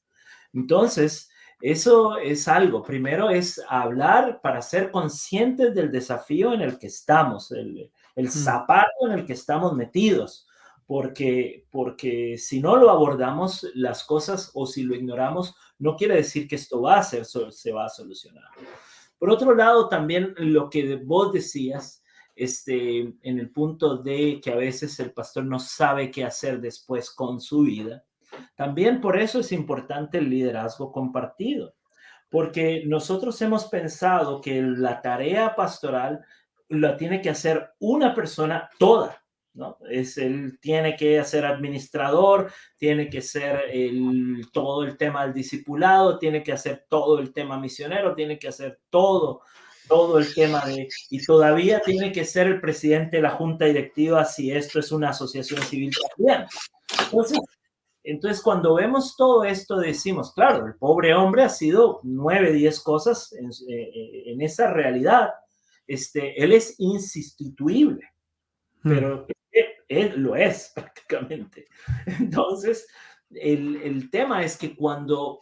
Entonces, eso es algo. Primero es hablar para ser conscientes del desafío en el que estamos, el, el zapato en el que estamos metidos, porque, porque si no lo abordamos las cosas o si lo ignoramos, no quiere decir que esto va a ser, se va a solucionar. Por otro lado, también lo que vos decías, este, en el punto de que a veces el pastor no sabe qué hacer después con su vida, también por eso es importante el liderazgo compartido, porque nosotros hemos pensado que la tarea pastoral la tiene que hacer una persona toda, ¿no? Es él tiene que ser administrador, tiene que ser el, todo el tema del discipulado, tiene que hacer todo el tema misionero, tiene que hacer todo, todo el tema de, y todavía tiene que ser el presidente de la junta directiva si esto es una asociación civil también. Entonces, entonces, cuando vemos todo esto, decimos, claro, el pobre hombre ha sido nueve, diez cosas en, eh, eh, en esa realidad. Este, él es insustituible, hmm. pero él, lo es *laughs* prácticamente. Entonces, el, el, tema es que cuando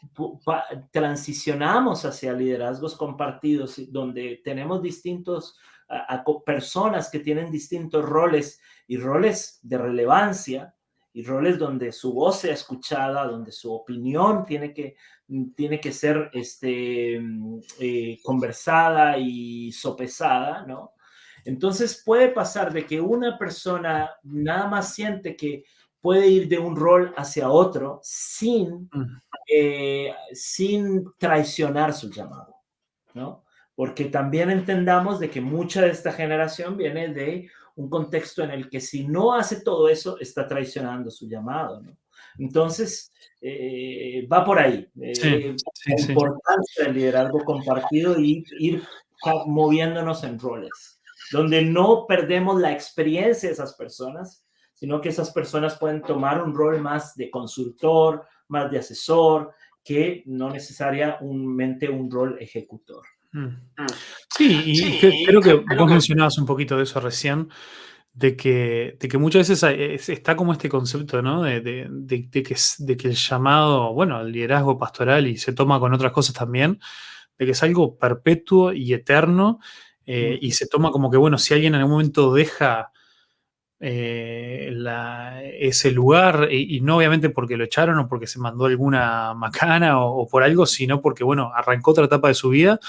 transicionamos hacia liderazgos compartidos, donde tenemos distintos a personas que tienen distintos roles y roles de relevancia, y roles donde su voz sea escuchada, donde su opinión tiene que, tiene que ser este, mm, eh, conversada y sopesada, ¿no? Entonces puede pasar de que una persona nada más siente que puede ir de un rol hacia otro sin, eh, sin traicionar su llamado, ¿no? Porque también entendamos de que mucha de esta generación viene de un contexto en el que si no hace todo eso, está traicionando su llamado, ¿no? Entonces, eh, va por ahí. Eh, la importancia del liderazgo compartido y ir moviéndonos en roles, donde no perdemos la experiencia de esas personas, sino que esas personas pueden tomar un rol más de consultor, más de asesor, que no necesariamente un rol ejecutor. Mm. Mm. Sí, y creo que vos mencionabas un poquito de eso recién, de que, de que muchas veces está como este concepto, ¿no? De, que, de que el llamado, bueno, el liderazgo pastoral y se toma con otras cosas también, de que es algo perpetuo y eterno, eh, y se toma como que, bueno, si alguien en algún momento deja eh, ese lugar, y, no obviamente porque lo echaron o porque se mandó alguna macana o, por algo, sino porque, bueno, arrancó otra etapa de su vida,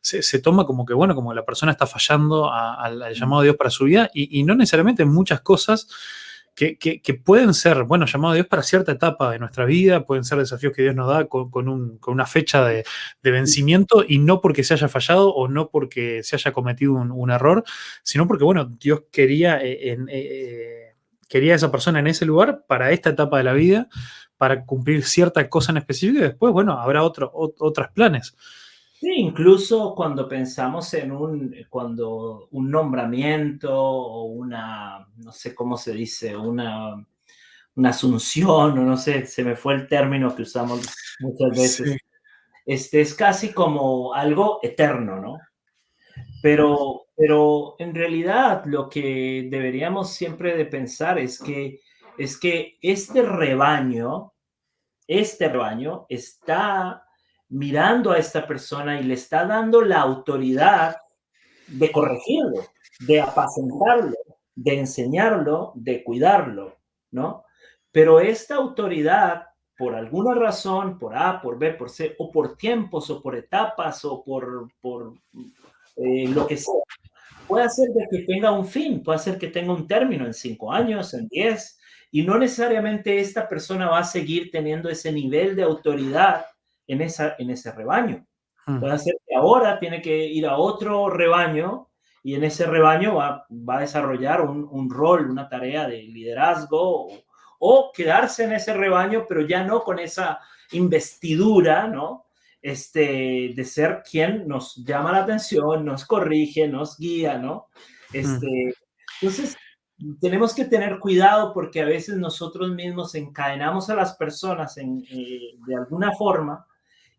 se, toma como que, bueno, como la persona está fallando al llamado de Dios para su vida, y, no necesariamente muchas cosas que, pueden ser, bueno, llamado a Dios para cierta etapa de nuestra vida, pueden ser desafíos que Dios nos da con, una fecha de, vencimiento y no porque se haya fallado o no porque se haya cometido un, error, sino porque, bueno, Dios quería, eh, eh, quería a esa persona en ese lugar para esta etapa de la vida, para cumplir cierta cosa en específico y después, bueno, habrá otro, otros planes. Sí, incluso cuando pensamos en un, cuando un nombramiento o una, no sé cómo se dice, una, una asunción, o no sé, se me fue el término que usamos muchas veces. Este es casi como algo eterno, ¿no? Pero, pero en realidad lo que deberíamos siempre de pensar es que, es que este rebaño, este rebaño está mirando a esta persona y le está dando la autoridad de corregirlo, de apacentarlo, de enseñarlo, de cuidarlo, ¿no? Pero esta autoridad, por alguna razón, por A, por B, por C, o por tiempos, o por etapas, o por, por eh, lo que sea, puede hacer que tenga un fin, puede hacer que tenga un término en cinco años, en diez, y no necesariamente esta persona va a seguir teniendo ese nivel de autoridad en, esa, en ese rebaño. Hmm. Puede ser que ahora tiene que ir a otro rebaño y en ese rebaño va, va a desarrollar un, un, rol, una tarea de liderazgo o, o, quedarse en ese rebaño, pero ya no con esa investidura, ¿no? Este, de ser quien nos llama la atención, nos corrige, nos guía, ¿no? Hmm. Este, Entonces, tenemos que tener cuidado porque a veces nosotros mismos encadenamos a las personas en, eh, de alguna forma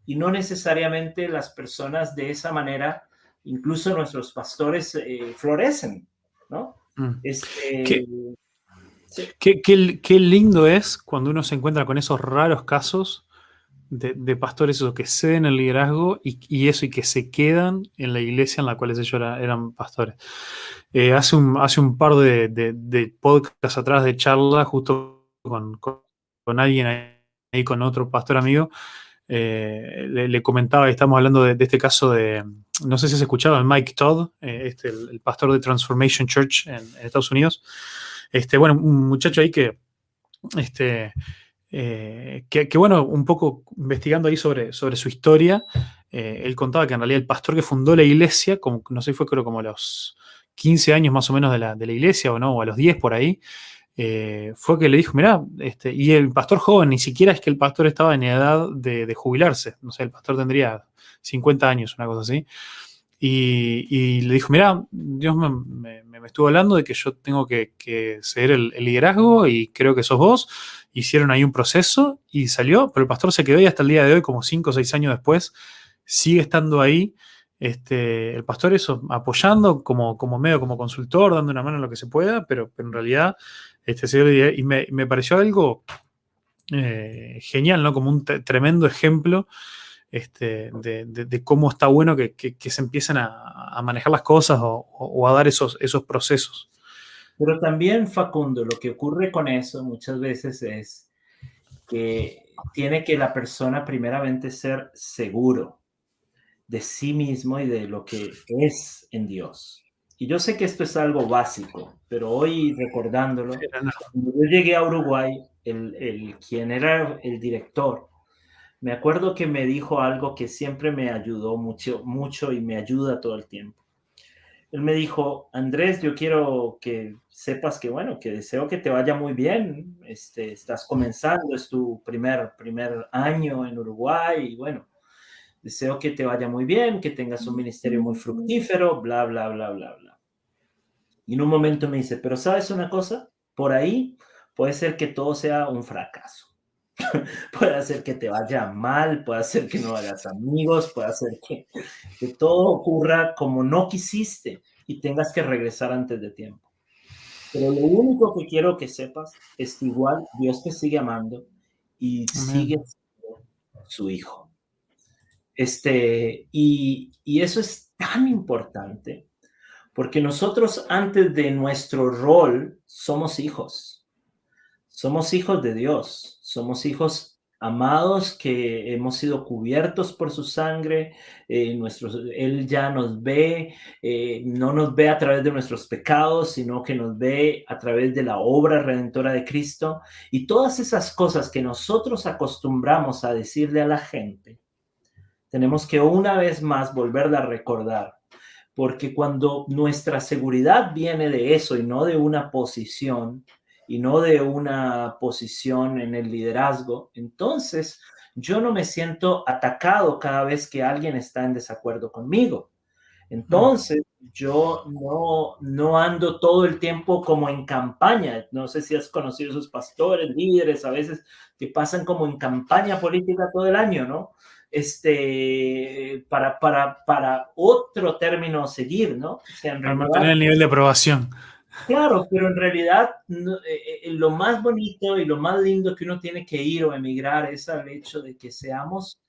y no necesariamente las personas de esa manera, incluso nuestros pastores, eh, florecen, ¿no? Mm. Este, ¿Qué, lindo es cuando uno se encuentra con esos raros casos de, pastores que ceden el liderazgo y, eso, y que se quedan en la iglesia en la cual ellos eran pastores. Eh, hace, un, hace un par de, podcasts atrás de charla, justo con, con, alguien ahí, con otro pastor amigo, eh, le, comentaba, estamos hablando de, este caso de, no sé si has escuchado, Mike Todd, eh, este, el, pastor de Transformation Church en, Estados Unidos. Este, bueno, un muchacho ahí que, este, eh, que, bueno, un poco investigando ahí sobre, sobre su historia, él contaba que en realidad el pastor que fundó la iglesia, como, no sé, fue creo como a los 15 años más o menos de la, de la iglesia o no, o a los 10 por ahí, eh, fue que le dijo, mira, este, y el pastor joven, ni siquiera es que el pastor estaba en edad de, jubilarse, no sé, el pastor tendría 50 años, una cosa así, y, le dijo, mira, Dios me, estuvo hablando de que yo tengo que, que ceder el, liderazgo y creo que sos vos, hicieron ahí un proceso y salió, pero el pastor se quedó ahí hasta el día de hoy, como cinco o seis años después, sigue estando ahí. Este, el pastor eso, apoyando como, como medio, como consultor, dando una mano en lo que se pueda, pero, en realidad, este, y me, pareció algo eh, genial, ¿no? Como un tremendo ejemplo este, de, cómo está bueno que, se empiecen a, manejar las cosas o, o, a dar esos, esos procesos. Pero también, Facundo, lo que ocurre con eso muchas veces es que tiene que la persona primeramente ser seguro de sí mismo y de lo que es en Dios. Y yo sé que esto es algo básico, pero hoy recordándolo, cuando yo llegué a Uruguay, el, el, quien era el director, me acuerdo que me dijo algo que siempre me ayudó mucho, mucho y me ayuda todo el tiempo él me dijo, Andrés, yo quiero que sepas que, bueno, que deseo que te vaya muy bien. Este, estás comenzando, es tu primer, primer año en Uruguay y bueno, deseo que te vaya muy bien, que tengas un ministerio muy fructífero, bla, bla, bla, bla, bla. Y en un momento me dice, pero ¿sabes una cosa? Por ahí puede ser que todo sea un fracaso. *laughs* puede hacer que te vaya mal, puede hacer que no hagas amigos, puede hacer que, que todo ocurra como no quisiste y tengas que regresar antes de tiempo. Pero lo único que quiero que sepas es que igual Dios te sigue amando y sigue siendo su hijo. Este, y, y eso es tan importante porque nosotros antes de nuestro rol somos hijos somos hijos de Dios, somos hijos amados que hemos sido cubiertos por su sangre, eh, Él ya nos ve, eh, no nos ve a través de nuestros pecados, sino que nos ve a través de la obra redentora de Cristo. Y todas esas cosas que nosotros acostumbramos a decirle a la gente, tenemos que una vez más volverla a recordar, porque cuando nuestra seguridad viene de eso y no de una posición, y no de una posición en el liderazgo, entonces yo no me siento atacado cada vez que alguien está en desacuerdo conmigo. Entonces, yo no, no ando todo el tiempo como en campaña. No sé si has conocido esos pastores, líderes, a veces que pasan como en campaña política todo el año, ¿no? Este, para, para, para otro término seguir, ¿no? O sea, para mantener el nivel de aprobación. Claro, pero en realidad eh, eh, lo más bonito y lo más lindo que uno tiene que ir o emigrar es al hecho de que seamos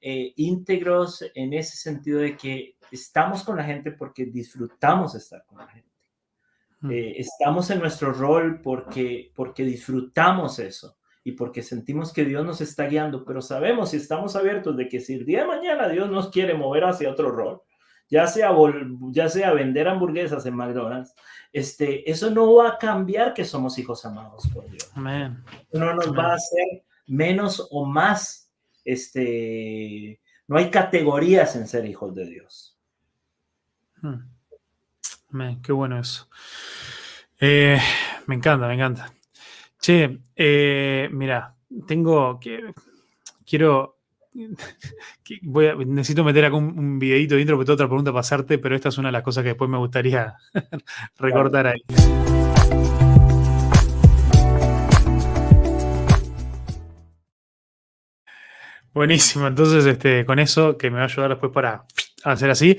eh, íntegros en ese sentido de que estamos con la gente porque disfrutamos estar con la gente. Mm. estamos en nuestro rol porque, porque disfrutamos eso y porque sentimos que Dios nos está guiando, pero sabemos y estamos abiertos de que si el día de mañana Dios nos quiere mover hacia otro rol, ya sea, ya sea vender hamburguesas en McDonald's, este, eso no va a cambiar que somos hijos amados por Dios. Amén. No nos va a hacer menos o más, este, no hay categorías en ser hijos de Dios. Hmm. Amén, qué bueno eso. Eh, me encanta, me encanta. Che, eh, mira, tengo que, quiero, *laughs* necesito meter acá un, videito dentro porque tengo otra pregunta para hacerte, pero esta es una de las cosas que después me gustaría *laughs* recortar ahí. Buenísimo, entonces este, con eso que me va a ayudar después para hacer así.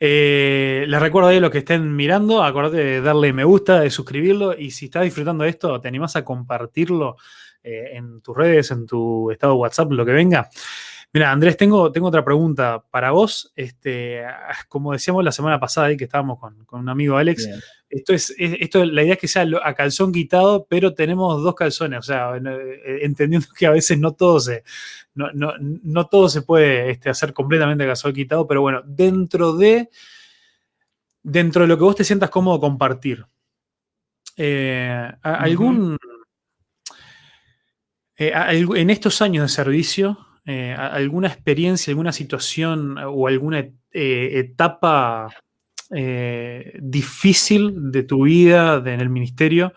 Eh, les recuerdo a los que estén mirando, acordate de darle me gusta, de suscribirlo y si estás disfrutando de esto, te animás a compartirlo eh, en tus redes, en tu estado de WhatsApp, lo que venga. Mira, Andrés, tengo, tengo otra pregunta para vos. Este, como decíamos la semana pasada, ahí que estábamos con, un amigo Alex, esto es, esto, la idea es que sea a calzón quitado, pero tenemos dos calzones, o sea, eh, entendiendo que a veces no todo se, no, todo se puede este, hacer completamente a calzón quitado, pero bueno, dentro de, dentro de lo que vos te sientas cómodo compartir, eh, algún, eh, en estos años de servicio, eh, alguna experiencia, alguna situación o alguna eh, etapa eh, difícil de tu vida en el ministerio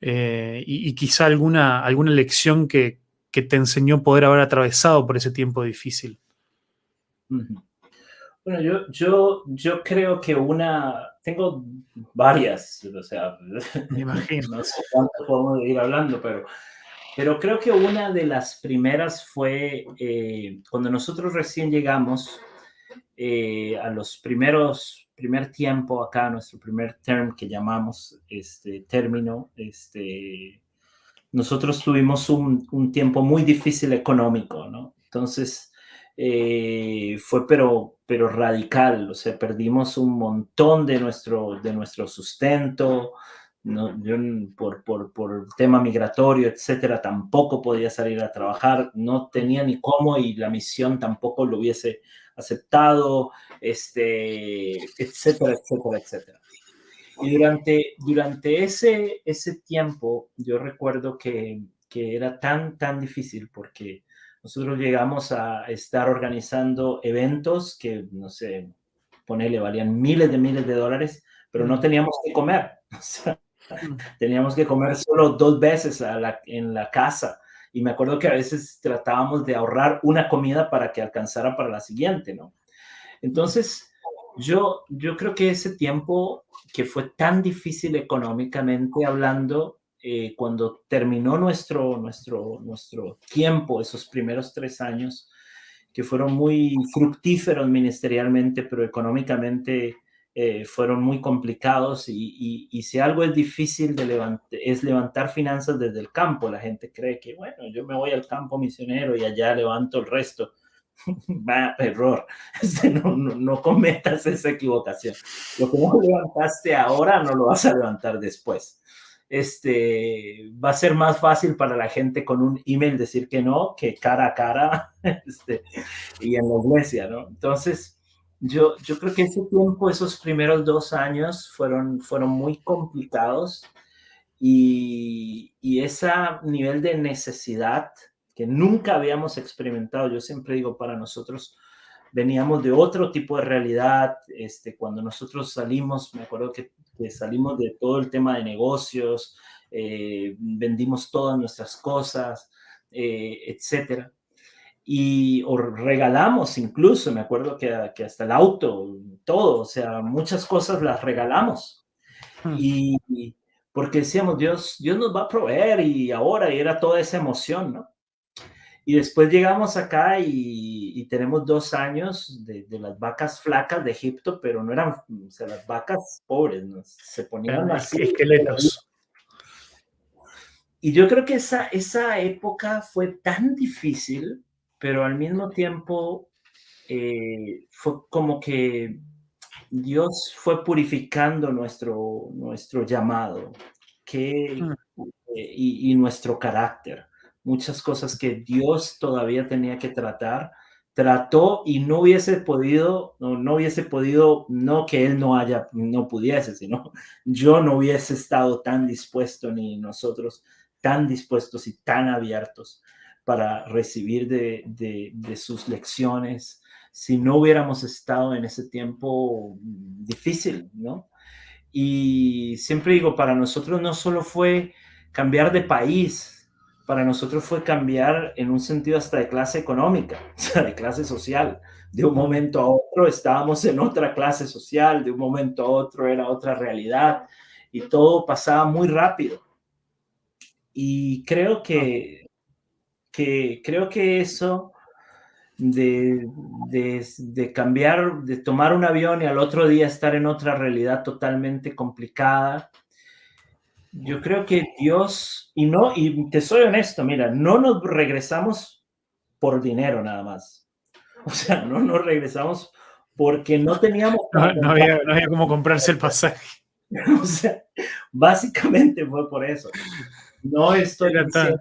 y, quizá alguna, alguna lección que, te enseñó poder haber atravesado por ese tiempo difícil. Bueno, yo, yo, yo creo que una, tengo varias, o sea, *laughs* Me imagino. no sé cuánto podemos ir hablando, pero pero creo que una de las primeras fue eh, cuando nosotros recién llegamos eh, a los primeros, primer tiempo acá, nuestro primer term que llamamos este término, este, nosotros tuvimos un, un tiempo muy difícil económico, ¿no? Entonces, eh, fue pero, pero radical, o sea, perdimos un montón de nuestro, de nuestro sustento, no, yo por, por, por, tema migratorio, etcétera, tampoco podía salir a trabajar, no tenía ni cómo y la misión tampoco lo hubiese aceptado, este, etcétera, etcétera, etcétera. Y durante, durante ese, ese tiempo, yo recuerdo que, que era tan, tan difícil porque nosotros llegamos a estar organizando eventos que, no sé, ponerle, valían miles de miles de dólares, pero no teníamos que comer. *laughs* O sea, Teníamos que comer solo dos veces en la casa. Y me acuerdo que a veces tratábamos de ahorrar una comida para que alcanzara para la siguiente, ¿no? Entonces, yo, yo creo que ese tiempo que fue tan difícil económicamente hablando, eh, cuando terminó nuestro, nuestro, nuestro tiempo, esos primeros tres años, que fueron muy fructíferos ministerialmente, pero económicamente eh, fueron muy complicados y, y, si algo es difícil de levantar, es levantar finanzas desde el campo. La gente cree que, bueno, yo me voy al campo misionero y allá levanto el resto. *laughs* Va, error. *laughs* No, no, no, cometas esa equivocación. Lo que no levantaste ahora no lo vas a levantar después. Este, va a ser más fácil para la gente con un email decir que no que cara a cara *laughs* este, y en la iglesia, ¿no? Entonces, yo, yo creo que ese tiempo, esos primeros dos años fueron, fueron muy complicados y, y ese nivel de necesidad que nunca habíamos experimentado, yo siempre digo, para nosotros veníamos de otro tipo de realidad, este, cuando nosotros salimos, me acuerdo que, salimos de todo el tema de negocios, eh, vendimos todas nuestras cosas, eh, etcétera y o regalamos incluso, me acuerdo que, que, hasta el auto, todo, o sea, muchas cosas las regalamos. Hmm. Y, porque decíamos, Dios, Dios nos va a proveer y ahora, y era toda esa emoción, ¿no? Y después llegamos acá y, tenemos dos años de, de, las vacas flacas de Egipto, pero no eran, o sea, las vacas pobres, ¿no? se ponían así. Esqueletos. Y yo creo que esa, esa época fue tan difícil pero al mismo tiempo eh, fue como que Dios fue purificando nuestro, nuestro llamado que, mm. eh, y, nuestro carácter. Muchas cosas que Dios todavía tenía que tratar, trató y no hubiese podido, no, no hubiese podido, no que Él no haya, no pudiese, sino *laughs* yo no hubiese estado tan dispuesto ni nosotros tan dispuestos y tan abiertos para recibir de, sus lecciones si no hubiéramos estado en ese tiempo difícil, ¿no? Y siempre digo, para nosotros no solo fue cambiar de país, para nosotros fue cambiar en un sentido hasta de clase económica, *laughs* o sea, de clase social. De un momento a otro estábamos en otra clase social, de un momento a otro era otra realidad y todo pasaba muy rápido. Y creo que que creo que eso de, de, cambiar, de tomar un avión y al otro día estar en otra realidad totalmente complicada. Yo creo que Dios, y no, y te soy honesto, mira, no nos regresamos por dinero nada más. *laughs* O sea, no nos regresamos porque no teníamos... No, había, no había cómo comprarse el pasaje. *laughs* o sea, básicamente fue por eso. No estoy diciendo,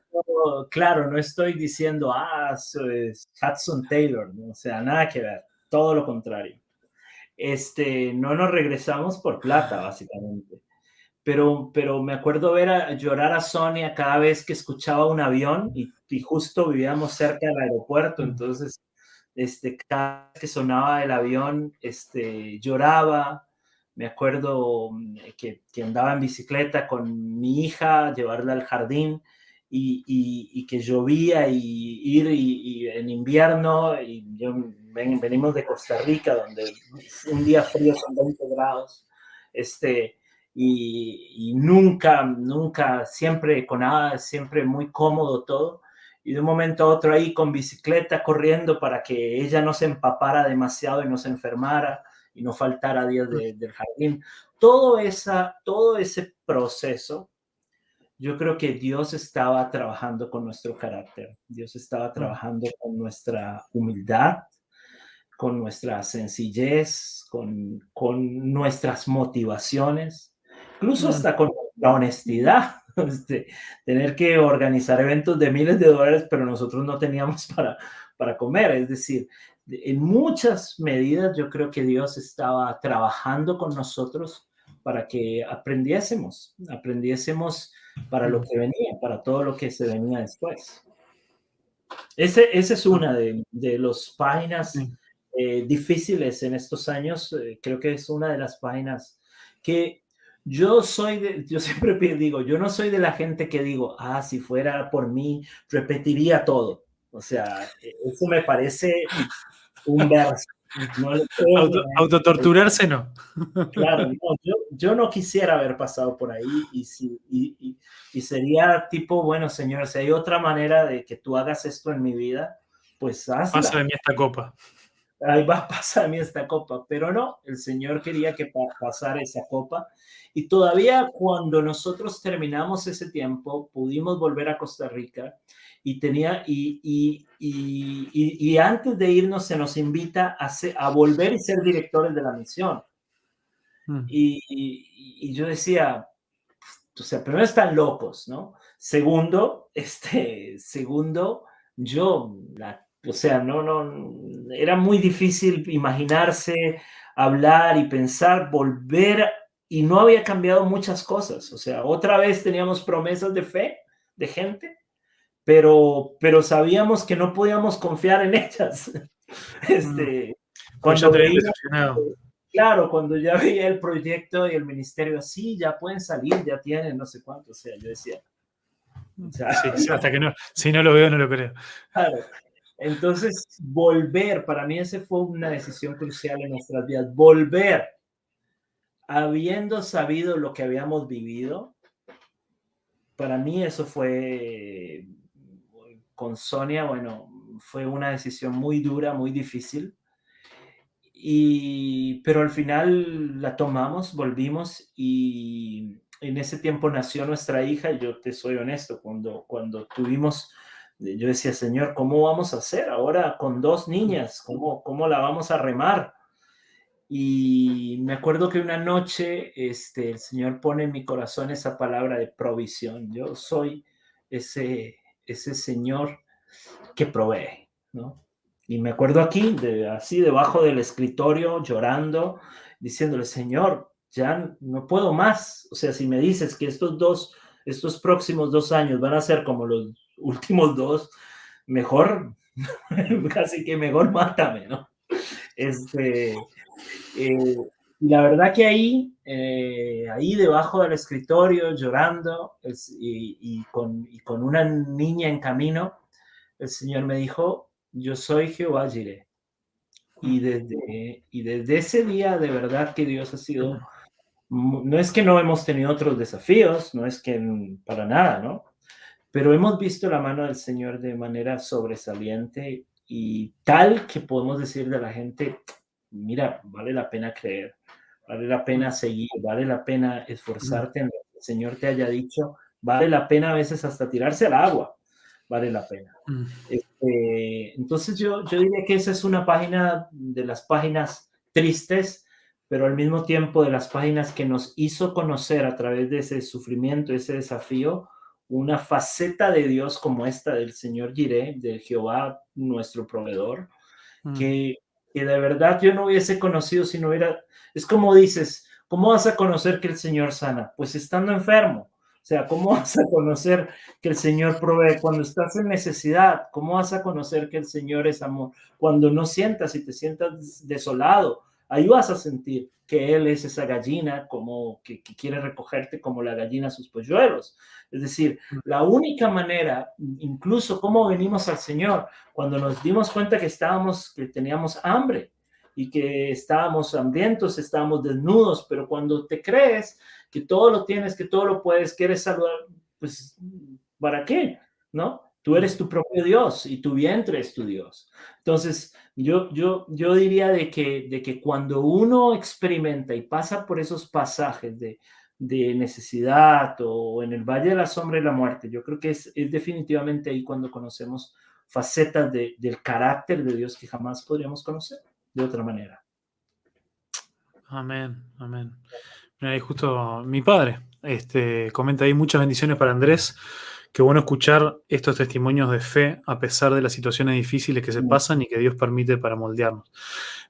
claro, no estoy diciendo, ah, es Hudson Taylor, o sea, nada que ver, todo lo contrario. Este, no nos regresamos por plata, básicamente. Pero, pero me acuerdo ver a, llorar a Sonia cada vez que escuchaba un avión y, y justo vivíamos cerca del aeropuerto, entonces, este, cada vez que sonaba el avión, este, lloraba, me acuerdo mm, que, que, andaba en bicicleta con mi hija, llevarla al jardín y, y, que llovía y ir y, en invierno, y yo, venimos de Costa Rica, donde un día frío son 20 grados, este, y, nunca, nunca, siempre con nada, siempre muy cómodo todo. Y de un momento a otro ahí con bicicleta corriendo para que ella no se empapara demasiado y no se enfermara y no faltara días del jardín. Todo, esa, todo ese proceso, yo creo que Dios estaba trabajando con nuestro carácter, Dios estaba trabajando con nuestra humildad, con nuestra sencillez, con, con nuestras motivaciones, incluso hasta con la honestidad. *laughs* Este, tener que organizar eventos de miles de dólares, pero nosotros no teníamos *laughs* para, para comer. Es decir, en muchas medidas yo creo que Dios estaba trabajando con nosotros para que aprendiésemos, aprendiésemos para lo que venía, para todo lo que se venía después. Ese, esa es una de, de las páginas eh, difíciles en estos años. Eh, creo que es una de las páginas que yo soy de, yo siempre *laughs* digo, yo no soy de la gente que digo, ah, si fuera por mí, repetiría todo. O sea, e, eso me parece un verso. autotorturarse no. Claro, yo, no quisiera haber pasado por ahí y, si, y, y, sería tipo, bueno, señor, si hay otra manera de que tú hagas esto en mi vida, pues hazla. Pasa de mí esta copa. Ahí va *laughs* a pasar de mí esta copa, pero no, el Señor quería que pasara esa copa y todavía cuando nosotros terminamos ese tiempo, pudimos volver a Costa Rica y tenía, y, y, y, y antes de irnos se nos invita a, a volver y ser directores de la misión. Hmm. Y, yo decía, o sea, primero están locos, ¿no? Segundo, este, segundo, yo, o sea, no, no, era muy difícil imaginarse, hablar y pensar, volver, y no había cambiado muchas cosas, o sea, otra vez teníamos promesas de fe de gente, pero, pero sabíamos que no podíamos confiar en ellas. *laughs* Este, cuando claro, cuando ya veía el proyecto y el ministerio así, ya pueden salir, ya tienen no sé cuánto, o sea, yo decía. *laughs* hasta que no, si no lo veo, no lo creo. Claro. Entonces, volver, para mí ese fue una decisión crucial en nuestras vidas, volver, habiendo sabido lo que habíamos vivido, para mí eso fue con Sonia, bueno, fue una decisión muy dura, muy difícil. Y, pero al final la tomamos, volvimos y en ese tiempo nació nuestra hija. Yo te soy honesto, cuando, cuando tuvimos, yo decía, Señor, ¿cómo vamos a hacer ahora con dos niñas? ¿Cómo, cómo la vamos a remar? Y me acuerdo que una noche este, el Señor pone en mi corazón esa palabra de provisión. Yo soy ese, ese Señor que provee, ¿no? Y me acuerdo aquí, de, así debajo del escritorio, llorando, diciéndole, Señor, ya no puedo más. O sea, si me dices que estos dos, estos próximos dos años van a ser como los últimos dos, mejor, *laughs* casi que mejor mátame, ¿no? Este, eh, la verdad que ahí, eh, ahí debajo del escritorio, llorando y, con, con, una niña en camino, el Señor me dijo, yo soy Jehová Jireh. Y desde, y desde ese día, de verdad que Dios ha sido, no es que no hemos tenido otros desafíos, no es que para nada, ¿no? Pero hemos visto la mano del Señor de manera sobresaliente y tal que podemos decir de la gente, mira, vale la pena creer, vale la pena seguir, vale la pena esforzarte en lo que el Señor te haya dicho, vale la pena a veces hasta tirarse al agua, vale la pena. Este, entonces yo, yo diría que esa es una página de las páginas tristes, pero al mismo tiempo de las páginas que nos hizo conocer a través de ese sufrimiento, ese desafío, una faceta de Dios como esta del Señor Jireh, de Jehová, nuestro proveedor, mm. que, que, de verdad yo no hubiese conocido si no hubiera, es como dices, ¿cómo vas a conocer que el Señor sana? Pues estando enfermo. O sea, ¿cómo *laughs* vas a conocer que el Señor provee cuando estás en necesidad? ¿Cómo vas a conocer que el Señor es amor? Cuando no sientas y te sientas desolado, ahí vas a sentir que Él es esa gallina como que, quiere recogerte como la gallina sus polluelos. Es decir, la única manera, incluso cómo venimos al Señor, cuando nos dimos cuenta que estábamos, que teníamos hambre y que estábamos hambrientos, estábamos desnudos, pero cuando te crees que todo lo tienes, que todo lo puedes, que eres saludar, pues, ¿para qué? ¿No? Tú eres tu propio Dios y tu vientre es tu Dios. Entonces, yo, yo, yo diría de que, de que cuando uno experimenta y pasa por esos pasajes de, de necesidad o en el Valle de la Sombra y la Muerte, yo creo que es, es definitivamente ahí cuando conocemos facetas de, del carácter de Dios que jamás podríamos conocer de otra manera. Amén, amén. Mira, justo mi padre este, comenta ahí muchas bendiciones para Andrés. Qué bueno escuchar estos testimonios de fe a pesar de las situaciones difíciles que se pasan y que Dios permite para moldearnos.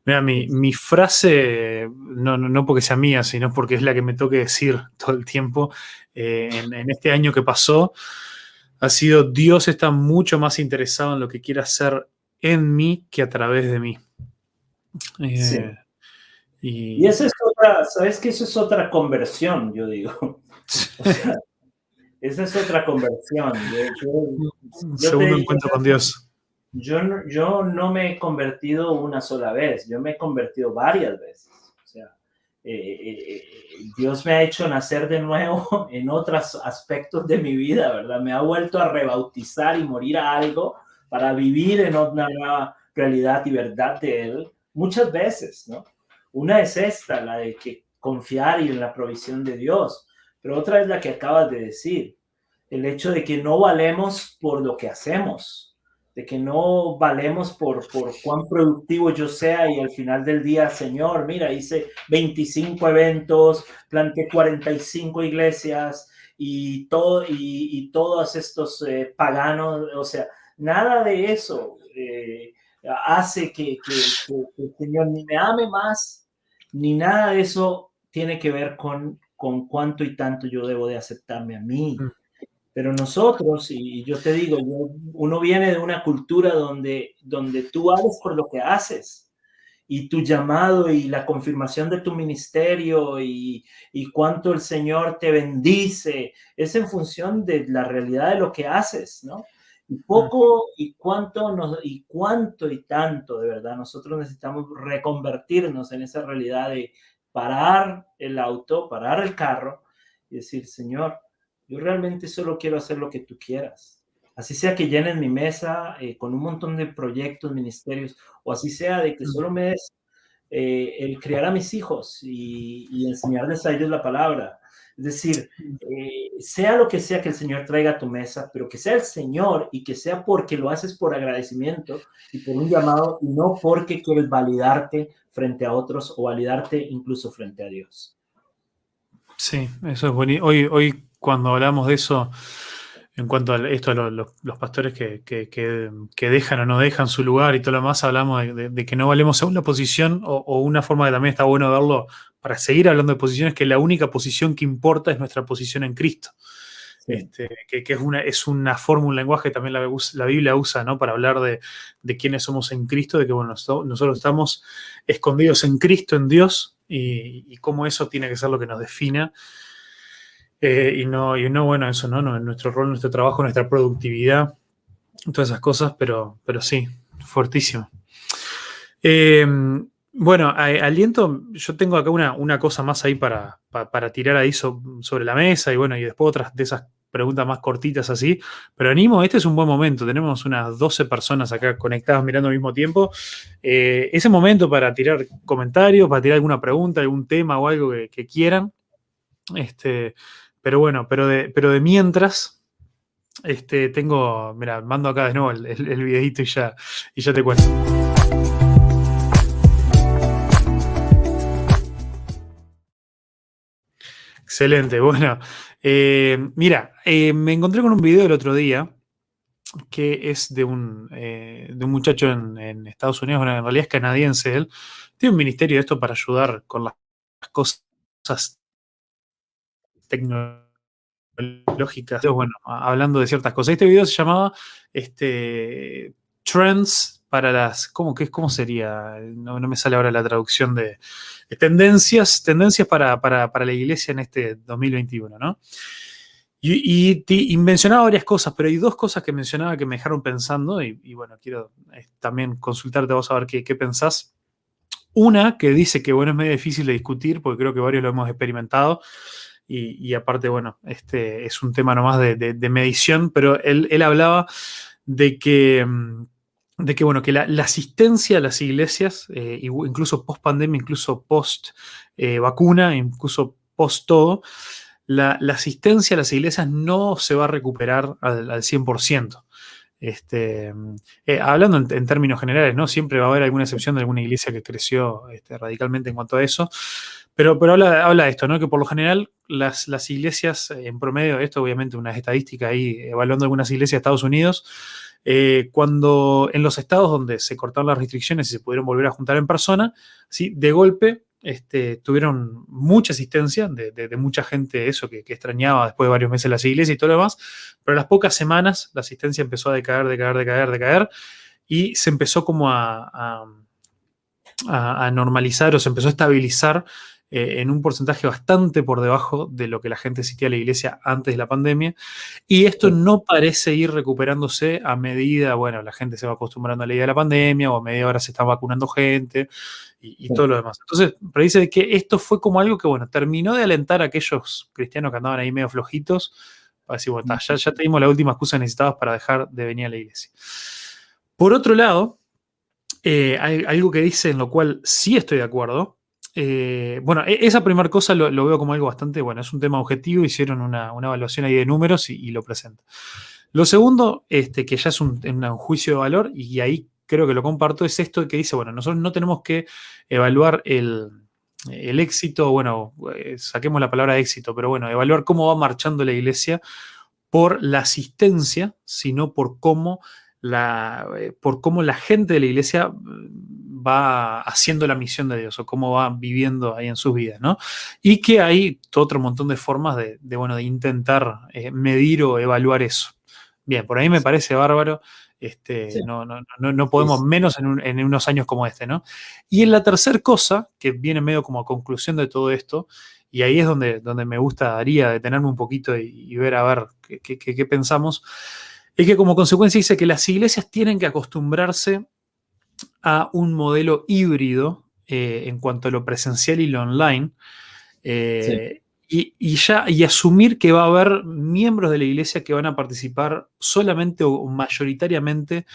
Mira, mi, frase, no, no, porque sea mía, sino porque es la que me toque decir *laughs* todo el tiempo eh, en, este año que pasó, ha sido Dios está mucho más interesado en lo que quiere hacer en mí que a través de mí. Eh, y, y esa es otra, ¿sabes que Eso es otra conversión, yo digo. *laughs* Esa es otra conversión. Segundo encuentro con Dios. Yo, yo no me he convertido una sola vez, yo me he convertido varias veces. O sea, eh, eh, eh, Dios me ha hecho nacer de nuevo *laughs* en otros aspectos de mi vida, ¿verdad? Me ha vuelto a rebautizar y morir a algo para vivir en otra nueva realidad y verdad de Él muchas veces, ¿no? Una es esta, la de que confiar y en la provisión de Dios pero otra es la que acabas de decir, el hecho de que no valemos por lo que hacemos, de que no valemos por, por cuán productivo yo sea y al final del día, Señor, mira, hice 25 eventos, planté 45 iglesias y, todo, y, todos estos eh, paganos, o sea, nada de eso eh, hace que, que el Señor ni me ame más, ni nada de eso tiene que ver con con cuánto y tanto yo debo de aceptarme a mí. Mm. Pero nosotros, y yo te digo, uno viene de una cultura donde, donde tú haces por lo que haces y tu llamado y la confirmación de tu ministerio y, y, cuánto el Señor te bendice, es en función de la realidad de lo que haces, ¿no? Y poco y cuánto, nos, y cuánto y tanto, de verdad, nosotros necesitamos reconvertirnos en esa realidad de parar el auto, parar el carro y decir, Señor, yo realmente solo quiero hacer lo que tú quieras. Así sea que llenen mi mesa eh, con un montón de proyectos, ministerios, o así sea de que solo me des eh, el criar a mis hijos y, enseñarles a ellos la palabra. Es decir, eh, sea lo que sea que el Señor traiga a tu mesa, pero que sea el Señor y que sea porque lo haces por agradecimiento y por un llamado y no porque quieres validarte frente a otros o validarte incluso frente a Dios. Sí, eso es bueno. Hoy, hoy cuando hablamos de eso, en cuanto a esto, los, pastores que, dejan o no dejan su lugar y todo lo demás, hablamos de, que no valemos según la posición o, una forma que también está bueno verlo para seguir hablando de posiciones, que la única posición que importa es nuestra posición en Cristo. Este, que, es, una, es una forma, un lenguaje que también la, la Biblia usa, ¿no? Para hablar de, de, quiénes somos en Cristo, de que, bueno, nosotros estamos escondidos en Cristo, en Dios, y, cómo eso tiene que ser lo que nos defina. Eh, y, no, y no, bueno, eso, ¿no? no nuestro rol, nuestro trabajo, nuestra productividad, todas esas cosas, pero, pero sí, fuertísimo. Eh, bueno, aliento, yo tengo acá una, una cosa más ahí para, para, tirar ahí sobre la mesa y bueno, y después otras de esas preguntas más cortitas así. Pero animo, este es un buen momento. Tenemos unas 12 personas acá conectadas mirando al mismo tiempo. Eh, ese momento para tirar comentarios, para tirar alguna pregunta, algún tema o algo que, quieran. Este, pero bueno, pero de, pero de mientras, este, tengo, mira, mando acá de nuevo el, videito y ya, y ya te cuento. Excelente, bueno. Eh, mira, eh, me encontré con un video el otro día que es de un, eh, de un muchacho en, Estados Unidos, bueno, en realidad es canadiense él, tiene un ministerio de esto para ayudar con las cosas tecnológicas, bueno, hablando de ciertas cosas. Este video se llamaba este, Trends para las, ¿cómo, qué, cómo sería? No, me sale ahora la traducción de, tendencias, tendencias para, la iglesia en este 2021, ¿no? Y, mencionaba varias cosas, pero hay dos cosas que mencionaba que me dejaron pensando y, bueno, quiero eh, también consultarte a vos a ver qué, qué, pensás. Una que dice que, bueno, es medio difícil de discutir porque creo que varios lo hemos experimentado y, aparte, bueno, este es un tema nomás de, medición, pero él, él hablaba de que mm, de que, bueno, que la, asistencia a las iglesias, eh, incluso post pandemia, incluso post eh, vacuna, incluso post todo, la, asistencia a las iglesias no se va a recuperar al, 100%. Este, eh, hablando en, términos generales, ¿no? Siempre va a haber alguna excepción de alguna iglesia que creció este, radicalmente en cuanto a eso. Pero, pero habla, habla, de esto, ¿no? Que por lo general las, las iglesias, en promedio, esto obviamente una estadística ahí, evaluando algunas iglesias de Estados Unidos, eh, cuando en los estados donde se cortaron las restricciones y se pudieron volver a juntar en persona, ¿sí? de golpe este, tuvieron mucha asistencia de, mucha gente, eso que, extrañaba después de varios meses las iglesias y todo lo demás, pero a las pocas semanas la asistencia empezó a decaer, decaer, decaer, decaer, y se empezó como a, a normalizar o se empezó a estabilizar eh, en un porcentaje bastante por debajo de lo que la gente asistía a la iglesia antes de la pandemia. Y esto no parece ir recuperándose a medida, bueno, la gente se va acostumbrando a la idea de la pandemia o a medida ahora se está vacunando gente y, todo lo demás. Entonces, pero dice que esto fue como algo que, bueno, terminó de alentar a aquellos cristianos que andaban ahí medio flojitos para decir, bueno, ya, ya tenemos la última excusa necesitada para dejar de venir a la iglesia. Por otro lado, eh, hay algo que dice en lo cual sí estoy de acuerdo, eh, bueno, e, esa primera cosa lo, veo como algo bastante bueno. Es un tema objetivo, hicieron una, evaluación ahí de números y, lo presenta. Lo segundo, este, que ya es un, juicio de valor, y ahí creo que lo comparto, es esto que dice, bueno, nosotros no tenemos que evaluar el, éxito, bueno, eh, saquemos la palabra éxito, pero bueno, evaluar cómo va marchando la iglesia por la asistencia, sino por cómo la, eh, por cómo la gente de la iglesia va haciendo la misión de Dios o cómo va viviendo ahí en sus vidas, ¿no? Y que hay otro montón de formas de, bueno, de intentar eh, medir o evaluar eso. Bien, por ahí me parece bárbaro. Este, no, no, no, podemos menos en, unos años como este, ¿no? Y en la tercera cosa, que viene medio como a conclusión de todo esto, y ahí es donde, donde me gustaría detenerme un poquito y, ver a ver qué, qué pensamos, es que como consecuencia dice que las iglesias tienen que acostumbrarse a un modelo híbrido eh, en cuanto a lo presencial y lo online. Eh, y, ya, y asumir que va a haber miembros de la iglesia que van a participar solamente o mayoritariamente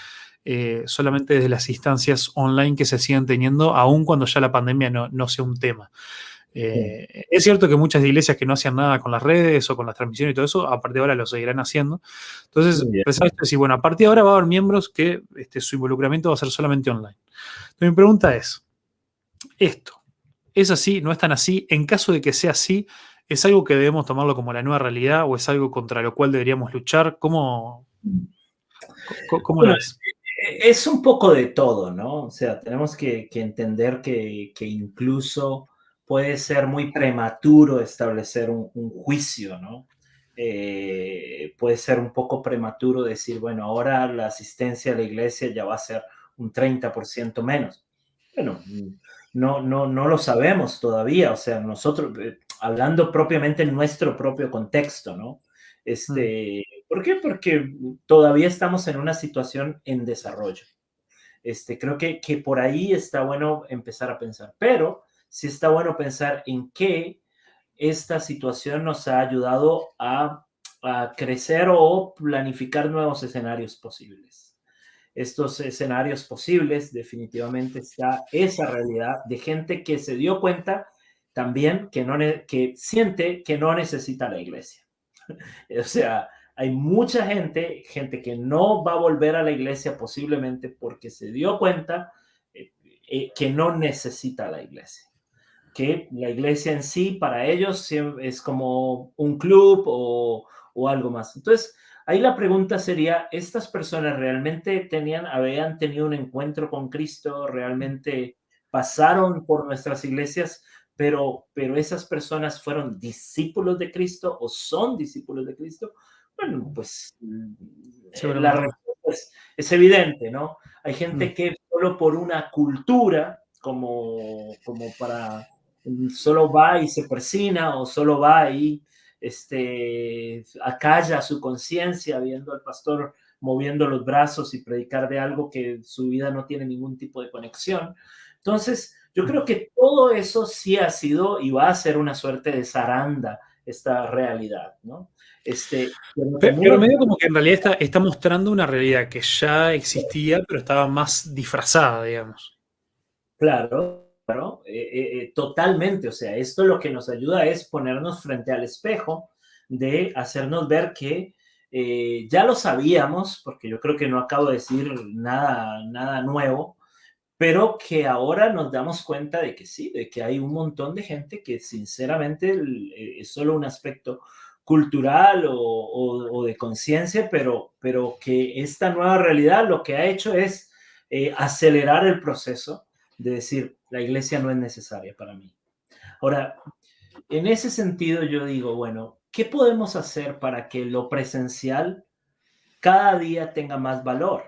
eh, solamente desde las instancias online que se siguen teniendo, aun cuando ya la pandemia no sea un tema. Eh, es cierto que muchas iglesias que no hacían nada con las redes o con las transmisiones y todo eso, a partir de ahora lo seguirán haciendo. Entonces, pensaba esto decir, bueno, a partir de ahora va a haber miembros que este, su involucramiento va a ser solamente online. Entonces, mi pregunta es, ¿esto es así? ¿No es tan así? En caso de que sea así, ¿es algo que debemos tomarlo como la nueva realidad o es algo contra lo cual deberíamos luchar? ¿Cómo, cómo lo es? Es un poco de todo, ¿no? O sea, tenemos que, entender que, que incluso puede ser muy prematuro establecer un, juicio, ¿no? Eh, puede ser un poco prematuro decir, bueno, ahora la asistencia a la iglesia ya va a ser un 30% menos. Bueno, no, no, no lo sabemos todavía, o sea, nosotros, eh, hablando propiamente en nuestro propio contexto, ¿no? Este, mm. ¿Por qué? Porque todavía estamos en una situación en desarrollo. Este, creo que, que por ahí está bueno empezar a pensar, pero sí está bueno pensar en qué esta situación nos ha ayudado a crecer o planificar nuevos escenarios posibles. Estos escenarios posibles definitivamente está esa realidad de gente que se dio cuenta también que, no, que siente que no necesita la iglesia. *laughs* o sea, hay mucha gente, gente que no va a volver a la iglesia posiblemente porque se dio cuenta eh, eh, que no necesita la iglesia. Que la iglesia en sí para ellos es como un club o, o algo más. Entonces, ahí la pregunta sería, ¿estas personas realmente tenían, habían tenido un encuentro con Cristo? ¿Realmente pasaron por nuestras iglesias? Pero, pero esas personas fueron discípulos de Cristo o son discípulos de Cristo? Bueno, pues la respuesta es, evidente, ¿no? Hay gente mm. que solo por una cultura, como, como para, solo va y se persina o solo va y este, acalla su conciencia viendo al pastor moviendo los brazos y predicar de algo que su vida no tiene ningún tipo de conexión. Entonces, yo creo que todo eso sí ha sido y va a ser una suerte de zaranda esta realidad, ¿no? Este, pero, medio como que en realidad está, está mostrando una realidad que ya existía, pero estaba más disfrazada, digamos. Claro, eh, eh, eh, totalmente, o sea, esto lo que nos ayuda es ponernos frente al espejo de hacernos ver que ya lo sabíamos, porque yo creo que no acabo de decir nada, nada nuevo, pero que ahora nos damos cuenta de que sí, de que hay un montón de gente que sinceramente es solo un aspecto cultural o, de conciencia, pero, pero que esta nueva realidad lo que ha hecho es acelerar el proceso de decir, la iglesia no es necesaria para mí. Ahora, en ese sentido yo digo, bueno, ¿qué podemos hacer para que lo presencial cada día tenga más valor?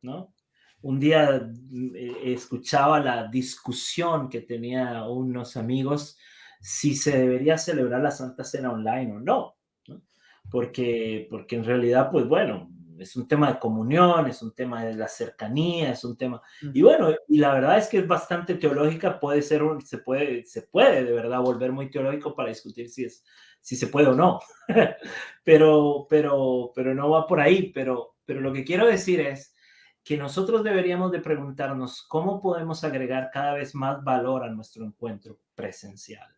¿No? Un día eh, escuchaba la discusión que tenía unos amigos si se debería celebrar la Santa Cena online o no, ¿no? Porque, porque en realidad, pues bueno, es un tema de comunión, es un tema de la cercanía, es un tema... Y bueno, y la verdad es que es bastante teológica, puede ser, un, se, puede, se puede de verdad volver muy teológico para discutir si, es, si se puede o no, *laughs* pero, pero, pero no va por ahí, pero, pero lo que quiero decir es que nosotros deberíamos de preguntarnos cómo podemos agregar cada vez más valor a nuestro encuentro presencial,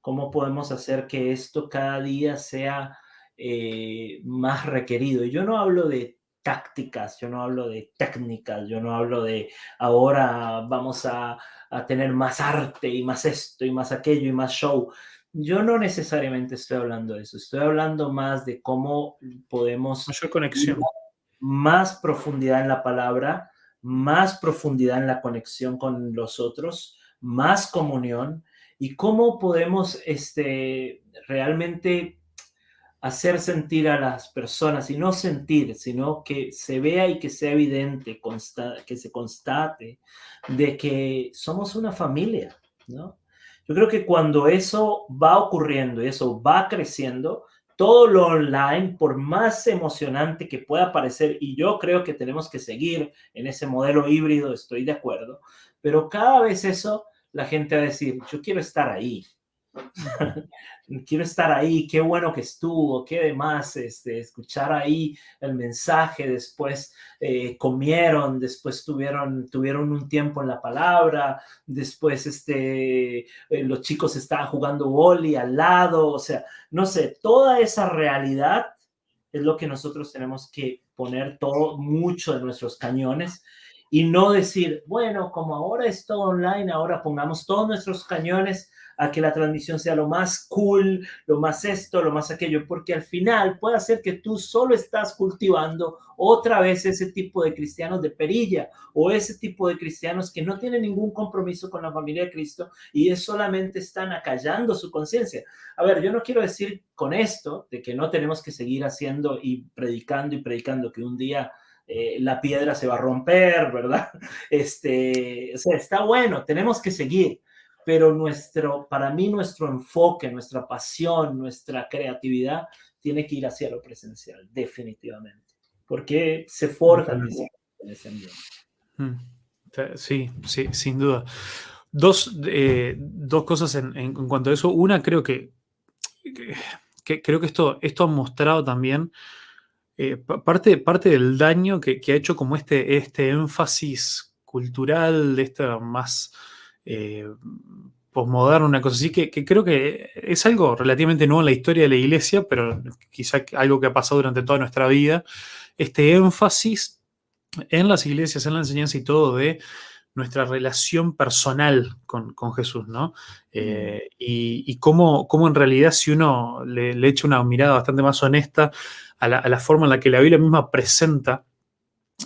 cómo podemos hacer que esto cada día sea eh, más requerido. Yo no hablo de tácticas, yo no hablo de técnicas, yo no hablo de ahora vamos a, a, tener más arte y más esto y más aquello y más show. Yo no necesariamente estoy hablando de eso, estoy hablando más de cómo podemos... Mayor conexión. Más profundidad en la palabra, más profundidad en la conexión con los otros, más comunión y cómo podemos este, realmente hacer sentir a las personas y no sentir, sino que se vea y que sea evidente, que se constate de que somos una familia, ¿no? Yo creo que cuando eso va ocurriendo y eso va creciendo, todo lo online, por más emocionante que pueda parecer, y yo creo que tenemos que seguir en ese modelo híbrido, estoy de acuerdo, pero cada vez eso, la gente va a decir, yo quiero estar ahí, *laughs* quiero estar ahí, qué bueno que estuvo, qué demás, este, escuchar ahí el mensaje, después eh, comieron, después tuvieron, tuvieron un tiempo en la palabra, después este, eh, los chicos estaban jugando boli al lado, o sea, no sé, toda esa realidad es lo que nosotros tenemos que poner todo, mucho de nuestros cañones y no decir, bueno, como ahora es todo online, ahora pongamos todos nuestros cañones a que la transmisión sea lo más cool, lo más esto, lo más aquello, porque al final puede ser que tú solo estás cultivando otra vez ese tipo de cristianos de perilla o ese tipo de cristianos que no tienen ningún compromiso con la familia de Cristo y es solamente están acallando su conciencia. A ver, yo no quiero decir con esto de que no tenemos que seguir haciendo y predicando y predicando que un día eh, la piedra se va a romper, ¿verdad? *laughs* Este, o sea, está bueno, tenemos que seguir, pero nuestro, para mí nuestro enfoque, nuestra pasión, nuestra creatividad tiene que ir hacia lo presencial, definitivamente, porque se forja en ese ambiente. Hmm. Sí, sí, sin duda. Dos, eh, dos cosas en, en, cuanto a eso. Una, creo que, que creo que esto, esto ha mostrado también eh, parte, parte del daño que, ha hecho como este, este énfasis cultural, de esta más eh, posmoderno, una cosa así, que, creo que es algo relativamente nuevo en la historia de la iglesia, pero quizá algo que ha pasado durante toda nuestra vida, este énfasis en las iglesias, en la enseñanza y todo de nuestra relación personal con, Jesús, ¿no? Eh, y, cómo, en realidad si uno le, le, echa una mirada bastante más honesta a la, forma en la que la Biblia misma presenta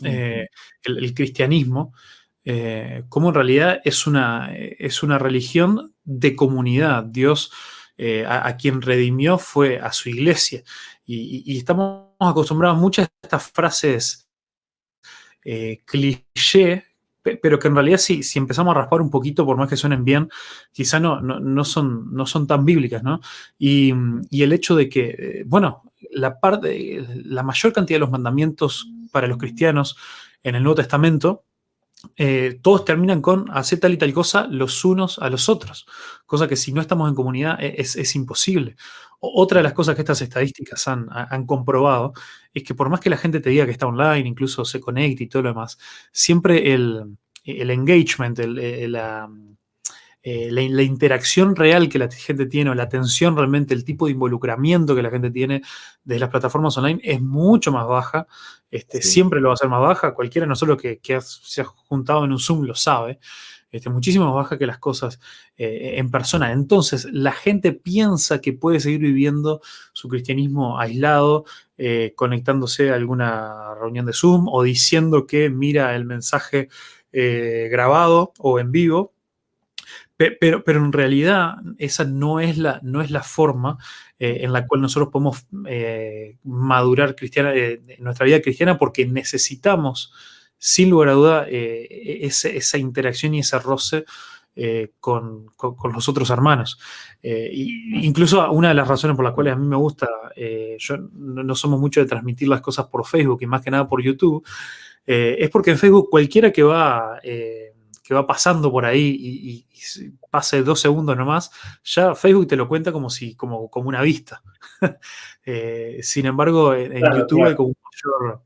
eh, el, cristianismo, eh, como en realidad es una, es una religión de comunidad. Dios eh, a, quien redimió fue a su iglesia. Y, estamos acostumbrados a muchas de estas frases cliché pero que en realidad si, si empezamos a raspar un poquito, por más que suenen bien, quizá no, no, son, no son tan bíblicas, ¿no? Y, y el hecho de que, bueno, la, parte, la mayor cantidad de los mandamientos para los cristianos en el Nuevo Testamento, eh, todos terminan con hacer tal y tal cosa los unos a los otros, cosa que si no estamos en comunidad e, es, imposible. otra de las cosas que estas estadísticas han, comprobado es que por más que la gente te diga que está online, incluso se conecte y todo lo demás, siempre el, el engagement, el, la, eh, la, interacción real que la gente tiene o la atención realmente, el tipo de involucramiento que la gente tiene de las plataformas online es mucho más baja. Este, Siempre lo va a ser más baja. Cualquiera no solo que, se ha juntado en un Zoom lo sabe. Este, muchísimo más baja que las cosas eh, en persona. Entonces, la gente piensa que puede seguir viviendo su cristianismo aislado, eh, conectándose a alguna reunión de Zoom o diciendo que mira el mensaje grabado o en vivo, pero, pero, en realidad esa no es la, no es la forma eh, en la cual nosotros podemos eh, madurar cristiana, eh, nuestra vida cristiana porque necesitamos, sin lugar a duda, esa interacción y ese roce con, con, los otros hermanos. incluso una de las razones por las cuales a mí me gusta, yo no, somos mucho de transmitir las cosas por Facebook y más que nada por YouTube, es porque en Facebook cualquiera que va que va pasando por ahí y, pase dos segundos nomás, ya Facebook te lo cuenta como si, como, como una vista. *laughs* Eh, sin embargo, en, YouTube hay como un mayor.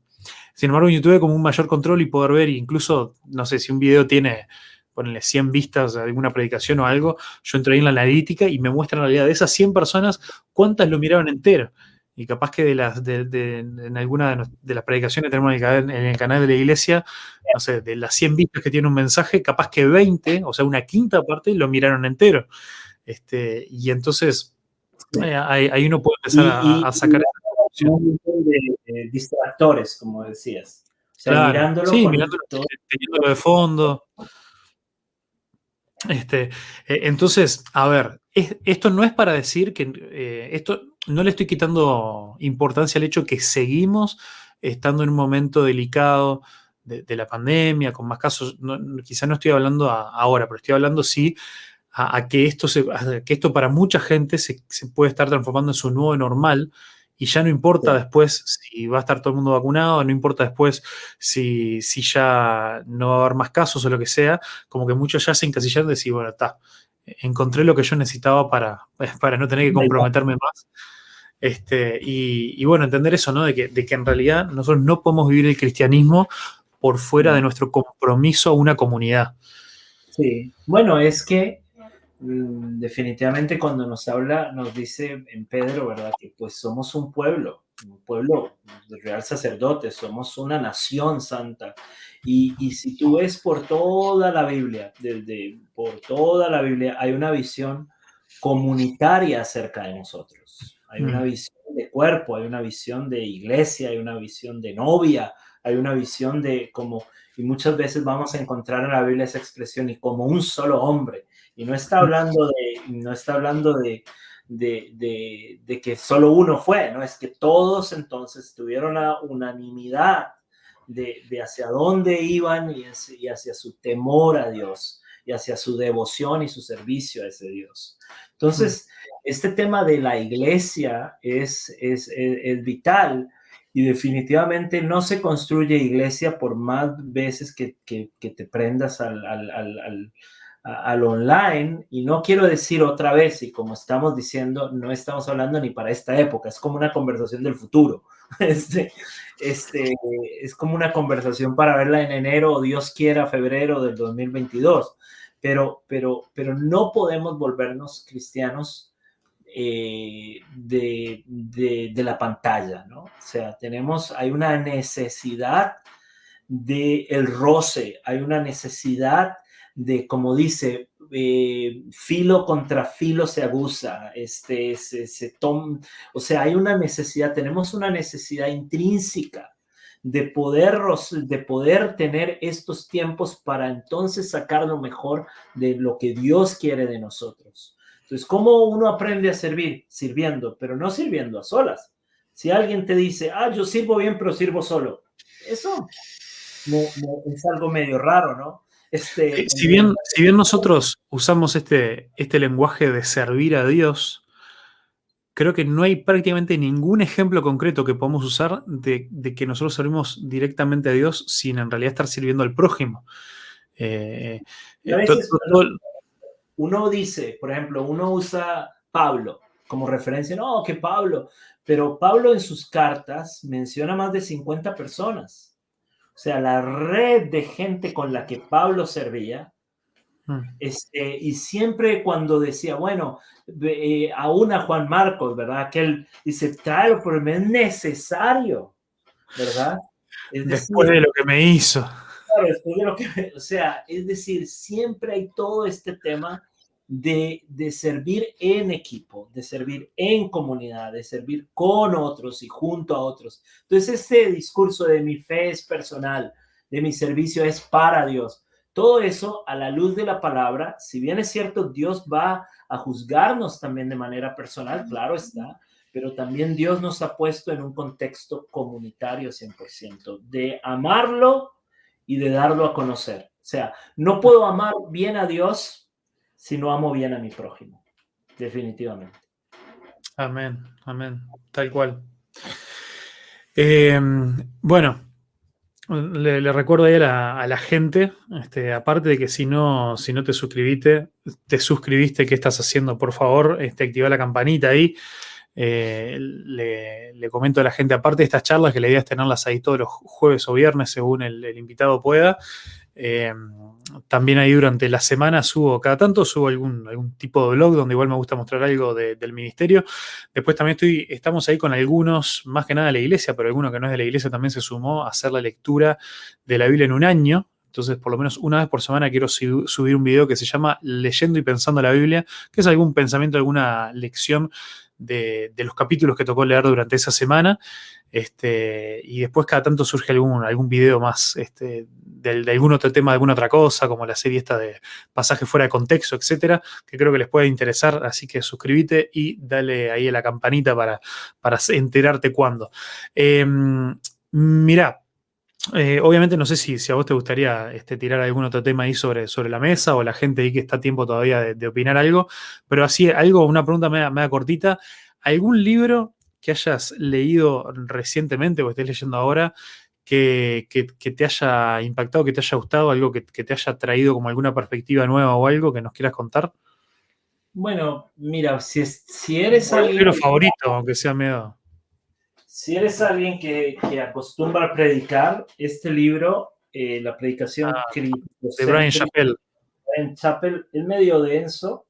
Sin embargo, en YouTube como un mayor control y poder ver, incluso, no sé, si un video tiene, ponle 100 vistas alguna predicación o algo, yo entro ahí en la analítica y me muestra en realidad de esas 100 personas, cuántas lo miraron entero y capaz que de las de, en alguna de, las predicaciones tenemos en el, canal de la iglesia, no sé, de las 100 vistas que tiene un mensaje, capaz que 20, o sea, una quinta parte lo miraron entero. Este, y entonces eh, ahí, uno puede empezar a, sacar un de, distractores, como decías. O sea, mirándolo, sí, mirándolo, teniéndolo de fondo. Este, eh, entonces, a ver, esto no es para decir que eh, esto no le estoy quitando importancia al hecho que seguimos estando en un momento delicado de, la pandemia, con más casos. quizá no estoy hablando ahora, pero estoy hablando sí a, que, esto se, que esto para mucha gente se, puede estar transformando en su nuevo normal y ya no importa después si va a estar todo el mundo vacunado, no importa después si, si ya no va a haber más casos o lo que sea, como que muchos ya se encasillaron de decir, bueno, está, encontré lo que yo necesitaba para, para no tener que comprometerme más. Este, y, bueno, entender eso, ¿no? De que, de que en realidad nosotros no podemos vivir el cristianismo por fuera de nuestro compromiso a una comunidad. Sí, bueno, es que definitivamente cuando nos habla, nos dice en Pedro, ¿verdad? Que pues somos un pueblo, un pueblo de real sacerdote, somos una nación santa. Y, y, si tú ves por toda la Biblia, desde por toda la Biblia, hay una visión comunitaria acerca de nosotros. Hay una mm. visión de cuerpo, hay una visión de iglesia, hay una visión de novia, hay una visión de como, y muchas veces vamos a encontrar en la Biblia esa expresión y como un solo hombre. Y no está hablando de, no está hablando de, de, de, que solo uno fue, ¿no? Es que todos entonces tuvieron la unanimidad de, de hacia dónde iban y, hacia su temor a Dios y hacia su devoción y su servicio a ese Dios. Entonces, este tema de la iglesia es, es, es, vital y definitivamente no se construye iglesia por más veces que, que, te prendas al, al online y no quiero decir otra vez y como estamos diciendo no estamos hablando ni para esta época es como una conversación del futuro. *laughs* Este, este es como una conversación para verla en enero o Dios quiera febrero del 2022 pero pero pero no podemos volvernos cristianos eh, de, de, la pantalla no o sea tenemos hay una necesidad de el roce hay una necesidad de, como dice, eh, filo contra filo se abusa, este, se, se o sea, hay una necesidad, tenemos una necesidad intrínseca de poder, de poder tener estos tiempos para entonces sacar lo mejor de lo que Dios quiere de nosotros. Entonces, ¿cómo uno aprende a servir? Sirviendo, pero no sirviendo a solas. Si alguien te dice, ah, yo sirvo bien, pero sirvo solo, eso es algo medio raro, ¿no? Este, eh, si, bien, si bien nosotros usamos este, este lenguaje de servir a Dios, creo que no hay prácticamente ningún ejemplo concreto que podamos usar de, que nosotros servimos directamente a Dios sin en realidad estar sirviendo al prójimo. Eh, uno dice, por ejemplo, uno usa Pablo como referencia, no, que Pablo, pero Pablo en sus cartas menciona más de 50 personas. O sea, la red de gente con la que Pablo servía, hmm. este, y siempre cuando decía, bueno, eh, aún a Juan Marcos, ¿verdad? Que él dice, tráelo, pero me es necesario, ¿verdad? después de lo que me hizo. Claro, después de lo que o sea, es decir, siempre hay todo este tema de, servir en equipo, de servir en comunidad, de servir con otros y junto a otros. Entonces, este discurso de mi fe es personal, de mi servicio es para Dios. Todo eso a la luz de la palabra, si bien es cierto, Dios va a juzgarnos también de manera personal, claro está, pero también Dios nos ha puesto en un contexto comunitario 100%, de amarlo y de darlo a conocer. O sea, no puedo amar bien a Dios si no amo bien a mi prójimo, definitivamente. Amén, amén, tal cual. Em, bueno, le, recuerdo ahí a la, gente, este, aparte de que si no, si no te suscribiste, te suscribiste, ¿qué estás haciendo? Por favor, este, activa la campanita ahí. Eh, le, comento a la gente, aparte de estas charlas, que la idea es tenerlas ahí todos los jueves o viernes, según el invitado pueda. Eh, también ahí durante la semana subo, cada tanto subo algún, algún tipo de blog donde igual me gusta mostrar algo del ministerio. Después también estoy, estamos ahí con algunos, más que nada de la iglesia, pero alguno que no es de la iglesia también se sumó a hacer la lectura de la Biblia en un año. Entonces, por lo menos una vez por semana quiero subir un video que se llama Leyendo y Pensando la Biblia, que es algún pensamiento, alguna lección de, los capítulos que tocó leer durante esa semana. Este, y después cada tanto surge algún, algún video más este, de, algún otro tema, de alguna otra cosa, como la serie esta de pasaje fuera de contexto, etcétera, que creo que les puede interesar. Así que suscríbete y dale ahí a la campanita para, para enterarte cuándo. Eh, mirá, eh, obviamente no sé si, si, a vos te gustaría este, tirar algún otro tema ahí sobre, sobre la mesa o la gente ahí que está a tiempo todavía de, opinar algo, pero así algo, una pregunta media, media cortita. ¿Algún libro que hayas leído recientemente o estés leyendo ahora que, te haya impactado, que te haya gustado, algo que, te haya traído como alguna perspectiva nueva o algo que nos quieras contar? Bueno, mira, si, si eres alguien... libro favorito, aunque sea medio... Si eres alguien que, acostumbra a predicar, este libro, eh, la predicación ah, de Brian Chappell. Brian Chappell es medio denso,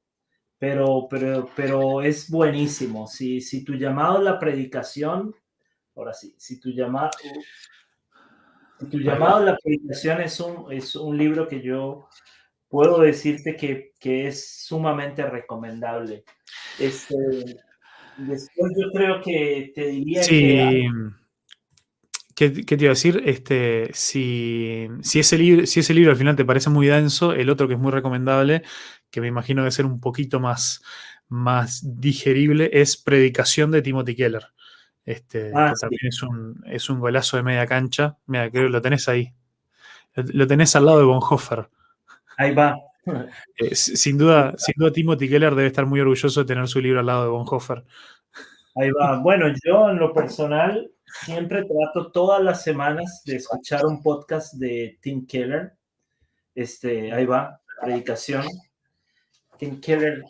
pero, pero, pero es buenísimo. Si, si tu llamado es la predicación, ahora sí, si tu llamado, si tu llamado la predicación es un, es un libro que yo puedo decirte que, que es sumamente recomendable. Este, después yo creo que te diría que... ¿Qué, ¿Qué, te iba a decir? Este, si, si, ese libro, si ese libro al final te parece muy denso, el otro que es muy recomendable que me imagino debe ser un poquito más, más digerible, es Predicación de Timothy Keller. Este, ah, también es un, es un golazo de media cancha. Mira, creo que lo tenés ahí. Lo tenés al lado de Bonhoeffer. Ahí va. *laughs* Eh, sin, duda, sin duda, Timothy Keller debe estar muy orgulloso de tener su libro al lado de Bonhoeffer. Ahí va. Bueno, yo en lo personal siempre trato todas las semanas de escuchar un podcast de Tim Keller. Este, ahí va predicación. Tim Keller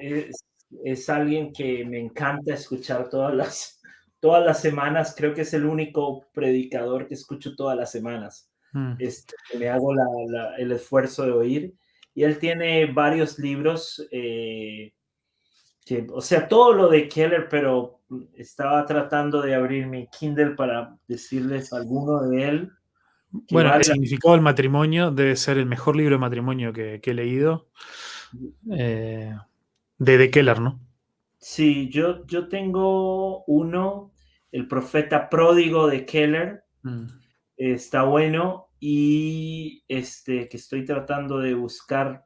es, es, alguien que me encanta escuchar todas las, todas las semanas. Creo que es el único predicador que escucho todas las semanas. Mm. Este, me hago la, el esfuerzo de oír. Y él tiene varios libros. Eh, que, o sea, todo lo de Keller, pero estaba tratando de abrir mi Kindle para decirles alguno de él. Bueno, el significado del matrimonio debe ser el mejor libro de matrimonio que, he leído. Eh, de, de Keller, ¿no? Sí, yo, yo tengo uno, El profeta pródigo de Keller. Mm. Está bueno. Y este que estoy tratando de buscar,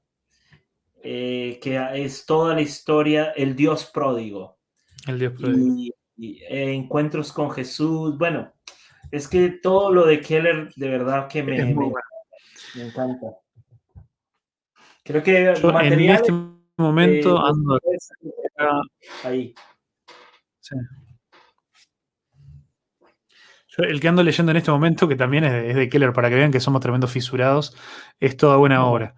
eh, que es toda la historia, el Dios pródigo. El Dios pródigo. Y, eh, encuentros con Jesús. Bueno, es que todo lo de Keller, de verdad que me, encanta. Creo que en este momento ando ahí. El que ando leyendo en este momento, que también es de, Keller, para que vean que somos tremendos fisurados, es toda buena obra.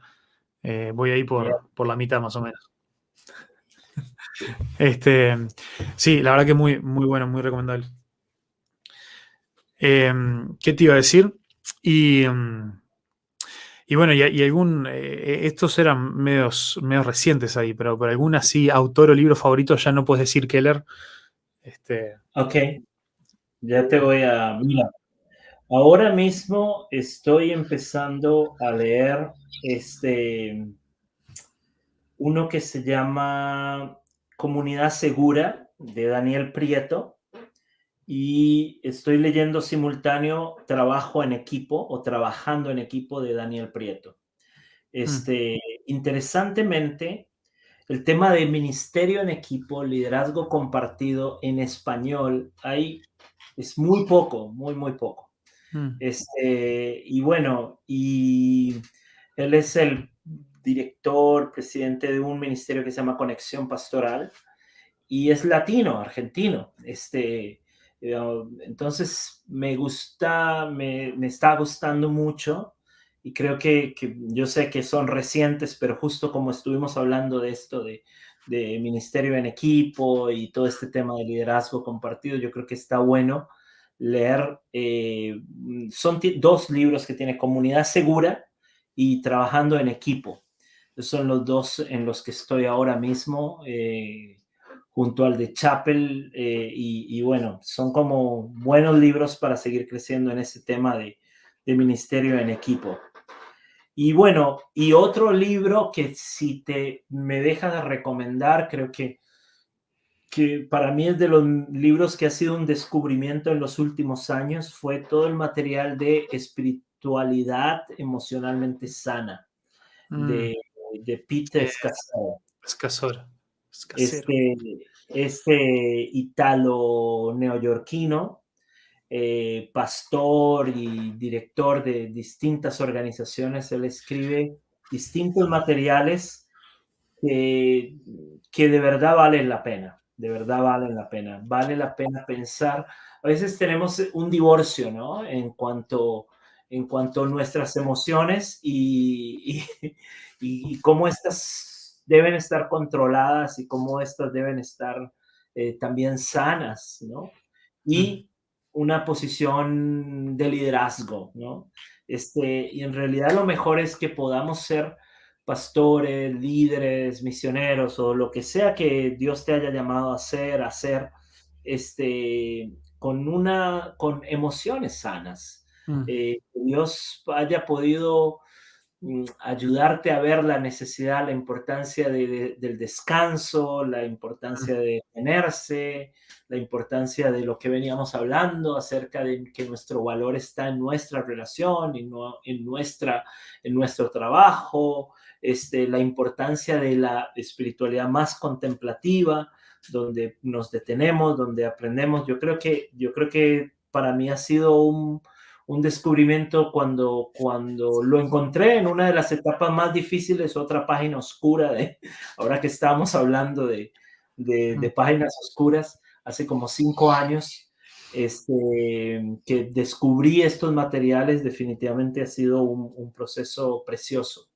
Eh, voy ahí por, por la mitad más o menos. *laughs* Este, sí, la verdad que muy, muy bueno, muy recomendable. Em, ¿Qué te iba a decir? Y, em, y bueno, y, algún. Eh, estos eran medios, medios recientes ahí, pero por algún así autor o libro favorito ya no puedes decir Keller. Este... Ok. Ya te voy a. Mira, ahora mismo estoy empezando a leer este. Uno que se llama Comunidad Segura de Daniel Prieto y estoy leyendo simultáneo Trabajo en equipo o Trabajando en equipo de Daniel Prieto. Este, Interesantemente, el tema de ministerio en equipo, liderazgo compartido en español, hay, es muy poco, muy, muy poco. Mm. Este, y bueno, y él es el director, presidente de un ministerio que se llama Conexión Pastoral y es latino, argentino. Este, entonces, me gusta, me, está gustando mucho y creo que, yo sé que son recientes, pero justo como estuvimos hablando de esto de, ministerio en equipo y todo este tema de liderazgo compartido, yo creo que está bueno leer. Eh, son dos libros que tiene Comunidad Segura y Trabajando en Equipo. son los dos en los que estoy ahora mismo. Eh, junto al de Chapel eh, y, bueno, son como buenos libros para seguir creciendo en ese tema de, ministerio en equipo. Y bueno, y otro libro que si te me dejas de recomendar, creo que, que para mí es de los libros que ha sido un descubrimiento en los últimos años, fue todo el material de espiritualidad emocionalmente sana de, mm. de Peter Escasor este, este italo neoyorquino, eh, pastor y director de distintas organizaciones, él escribe distintos materiales que, de verdad valen la pena, de verdad valen la pena. Vale la pena pensar. A veces tenemos un divorcio, ¿no? En cuanto, en cuanto a nuestras emociones y, cómo estas deben estar controladas y cómo estas deben estar eh, también sanas, ¿no? Y una posición de liderazgo, ¿no? Este, y en realidad lo mejor es que podamos ser pastores, líderes, misioneros o lo que sea que Dios te haya llamado a hacer, a hacer, este, con una, con emociones sanas. Mm. Eh, Dios haya podido ayudarte a ver la necesidad, la importancia del descanso, la importancia de tenerse, la importancia de lo que veníamos hablando acerca de que nuestro valor está en nuestra relación y no en, nuestra, en nuestro trabajo, este, la importancia de la espiritualidad más contemplativa, donde nos detenemos, donde aprendemos. Yo creo que, yo creo que para mí ha sido un, un descubrimiento cuando, cuando lo encontré en una de las etapas más difíciles, otra página oscura, de, *laughs* ahora que estamos hablando de, de, páginas oscuras, hace como cinco años, este, que descubrí estos materiales, definitivamente ha sido un, proceso precioso,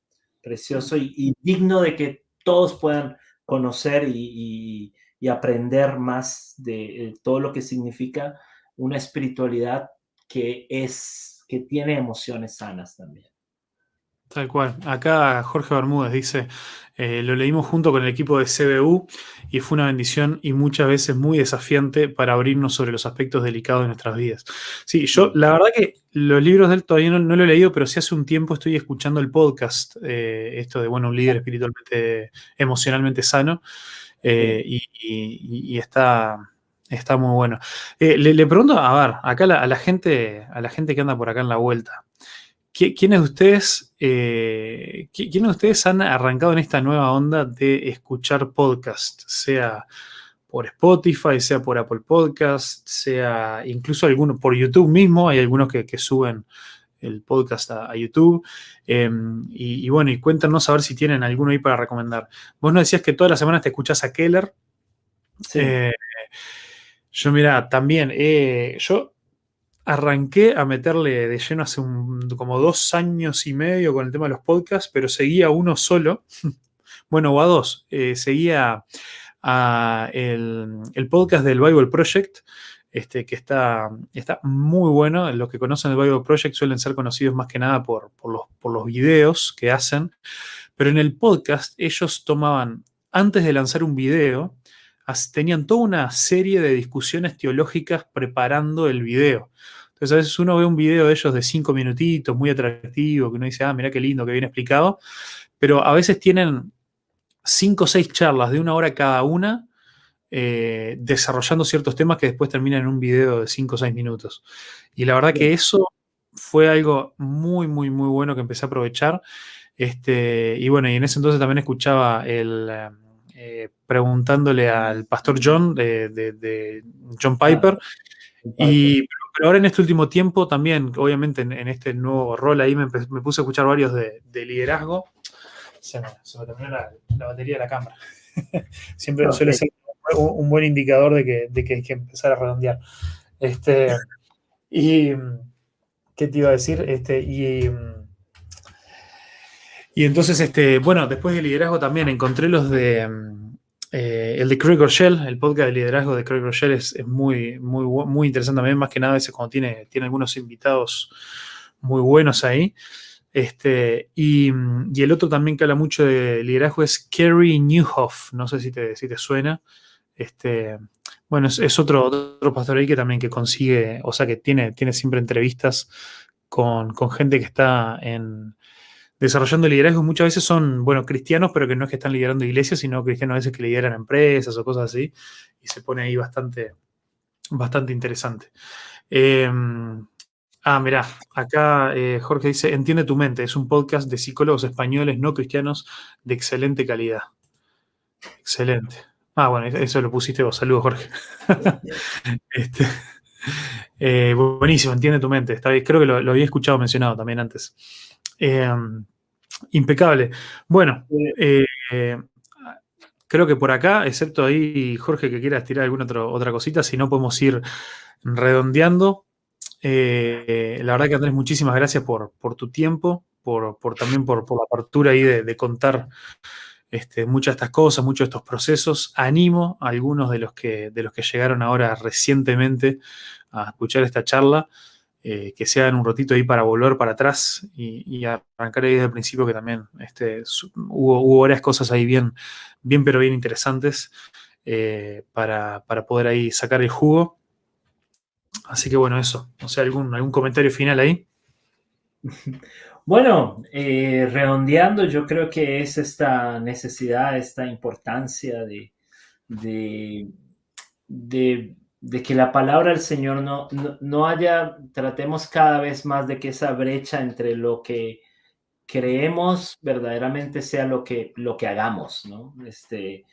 precioso y, digno de que todos puedan conocer y, aprender más de eh, todo lo que significa una espiritualidad que es, que tiene emociones sanas también. Tal cual. Acá Jorge Bermúdez dice, eh, lo leímos junto con el equipo de CBU y fue una bendición y muchas veces muy desafiante para abrirnos sobre los aspectos delicados de nuestras vidas. Sí, yo la verdad que los libros de él todavía no, lo he leído, pero sí hace un tiempo estoy escuchando el podcast, eh, esto de, bueno, un líder espiritualmente, emocionalmente sano, eh, y, está, está muy bueno. Le, pregunto, a ver, acá a la, gente, a la gente que anda por acá en la vuelta, ¿Quiénes de ustedes, eh, ¿quiénes de ustedes han arrancado en esta nueva onda de escuchar podcast? Sea por Spotify, sea por Apple Podcast, sea incluso algunos por YouTube mismo. Hay algunos que, suben el podcast a, YouTube. Em, y, bueno, y cuéntanos a ver si tienen alguno ahí para recomendar. Vos nos decías que todas las semanas te escuchas a Keller. Sí. Eh, yo, mira, también, eh, yo arranqué a meterle de lleno hace como dos años y medio con el tema de los podcasts, pero seguía uno solo, *laughs* bueno, o a dos, eh, seguía a el, podcast del Bible Project, este, que está, está muy bueno. Los que conocen el Bible Project suelen ser conocidos más que nada por, los, por los videos que hacen, pero en el podcast ellos tomaban, antes de lanzar un video, tenían toda una serie de discusiones teológicas preparando el video. Entonces a veces uno ve un video de ellos de cinco minutitos, muy atractivo, que uno dice, ah, mira qué lindo, qué bien explicado, pero a veces tienen cinco o seis charlas de una hora cada una, eh, desarrollando ciertos temas que después terminan en un video de cinco o seis minutos. Y la verdad que eso fue algo muy, muy, muy bueno que empecé a aprovechar. Este, y bueno, y en ese entonces también escuchaba el... Eh, preguntándole al pastor John de, John Piper. Y pero ahora en este último tiempo también, obviamente en, este nuevo rol ahí me, puse a escuchar varios de, liderazgo. Se me, terminó la, batería de la cámara. *laughs* Siempre suele ser un, buen indicador de que, hay que empezar a redondear. Este, y, ¿qué te iba a decir? Este, y, y entonces, este, bueno, después de liderazgo también encontré los de eh, el de Craig Rochelle, el podcast de liderazgo de Craig Rochelle es, muy, muy, muy interesante también, más que nada a veces cuando tiene, tiene algunos invitados muy buenos ahí. Este, y, el otro también que habla mucho de liderazgo es Kerry Newhoff, no sé si te, si te suena. Este, bueno, es, otro, otro pastor ahí que también que consigue, o sea, que tiene, tiene siempre entrevistas con, con gente que está en, desarrollando liderazgo muchas veces son, bueno, cristianos, pero que no es que están liderando iglesias, sino cristianos a veces que lideran empresas o cosas así, y se pone ahí bastante, bastante interesante. Em, ah, mirá, acá eh, Jorge dice, Entiende tu mente, es un podcast de psicólogos españoles no cristianos de excelente calidad. Excelente. Ah, bueno, eso lo pusiste vos. Saludos, Jorge. *laughs* Este, eh, buenísimo, entiende tu mente. Está Creo que lo, lo había escuchado mencionado también antes. Em, impecable. Bueno, eh, creo que por acá, excepto ahí Jorge que quiera tirar alguna otra cosita, si no podemos ir redondeando. Eh, la verdad que Andrés, muchísimas gracias por, tu tiempo, por, también por, la apertura ahí de, contar este, muchas de estas cosas, muchos de estos procesos. Animo a algunos de los que, de los que llegaron ahora recientemente a escuchar esta charla eh, que sean un ratito ahí para volver para atrás y, arrancar ahí desde el principio, que también este, hubo, varias cosas ahí bien, bien pero bien interesantes eh, para, poder ahí sacar el jugo. Así que bueno, eso. No sé, algún, algún comentario final ahí. Bueno, eh, redondeando, yo creo que es esta necesidad, esta importancia de, de de que la palabra del Señor no, no, haya, tratemos cada vez más de que esa brecha entre lo que creemos verdaderamente sea lo que, lo que hagamos, ¿no? Este,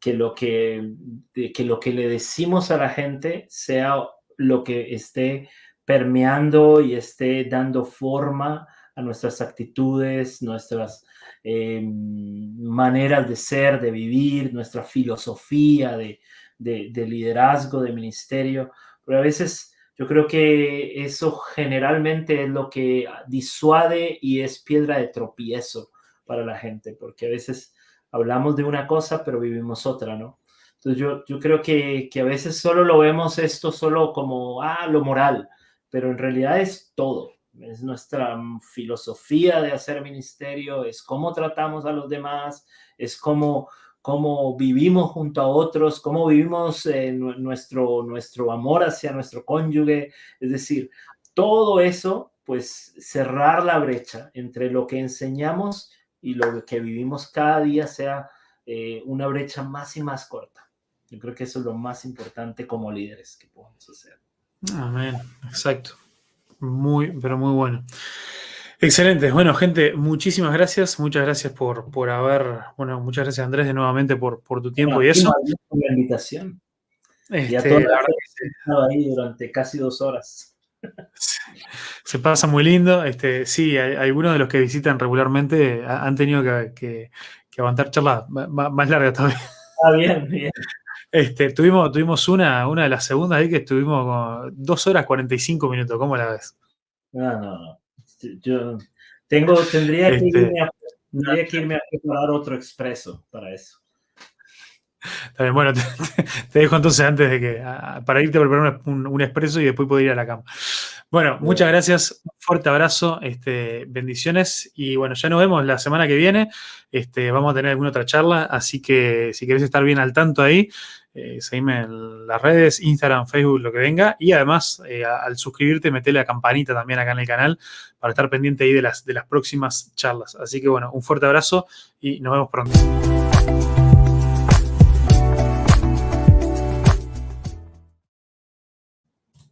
que, lo que, que lo que le decimos a la gente sea lo que esté permeando y esté dando forma a nuestras actitudes, nuestras em, maneras de ser, de vivir, nuestra filosofía de, de, liderazgo, de ministerio, pero a veces yo creo que eso generalmente es lo que disuade y es piedra de tropiezo para la gente, porque a veces hablamos de una cosa, pero vivimos otra, ¿no? Entonces yo, yo creo que, que a veces solo lo vemos esto solo como, ah, lo moral, pero en realidad es todo. Es nuestra filosofía de hacer ministerio, es cómo tratamos a los demás, es cómo, cómo vivimos junto a otros, cómo vivimos nuestro, nuestro amor hacia nuestro cónyuge. Es decir, todo eso, pues cerrar la brecha entre lo que enseñamos y lo que vivimos cada día sea eh, una brecha más y más corta. Yo creo que eso es lo más importante como líderes que podemos hacer. Amén, exacto. Muy, pero muy bueno. Excelente. Bueno, gente, muchísimas gracias. Muchas gracias por, por haber, bueno, muchas gracias Andrés de nuevamente por, por tu tiempo y eso. Por la invitación. Este, estado ahí durante casi dos horas. Se pasa muy lindo. Este, sí, algunos de los que visitan regularmente han tenido que, aguantar charlas más, largas todavía. Ah, bien, bien. Este, tuvimos, tuvimos una, una de las segundas ahí que estuvimos con dos horas 45 minutos. ¿Cómo la ves? No, no, no. Yo tengo, tendría, que este, irme a, tendría que irme a preparar otro expreso para eso. También, bueno, *laughs* te, dejo entonces antes de que, para irte a preparar un, un, expreso y después poder ir a la cama. Bueno, muchas gracias, un fuerte abrazo, este, bendiciones y bueno, ya nos vemos la semana que viene, este, vamos a tener alguna otra charla, así que si querés estar bien al tanto ahí, eh, seguime en las redes, Instagram, Facebook, lo que venga, y además eh, al suscribirte, metele la campanita también acá en el canal para estar pendiente ahí de las, de las próximas charlas. Así que bueno, un fuerte abrazo y nos vemos pronto.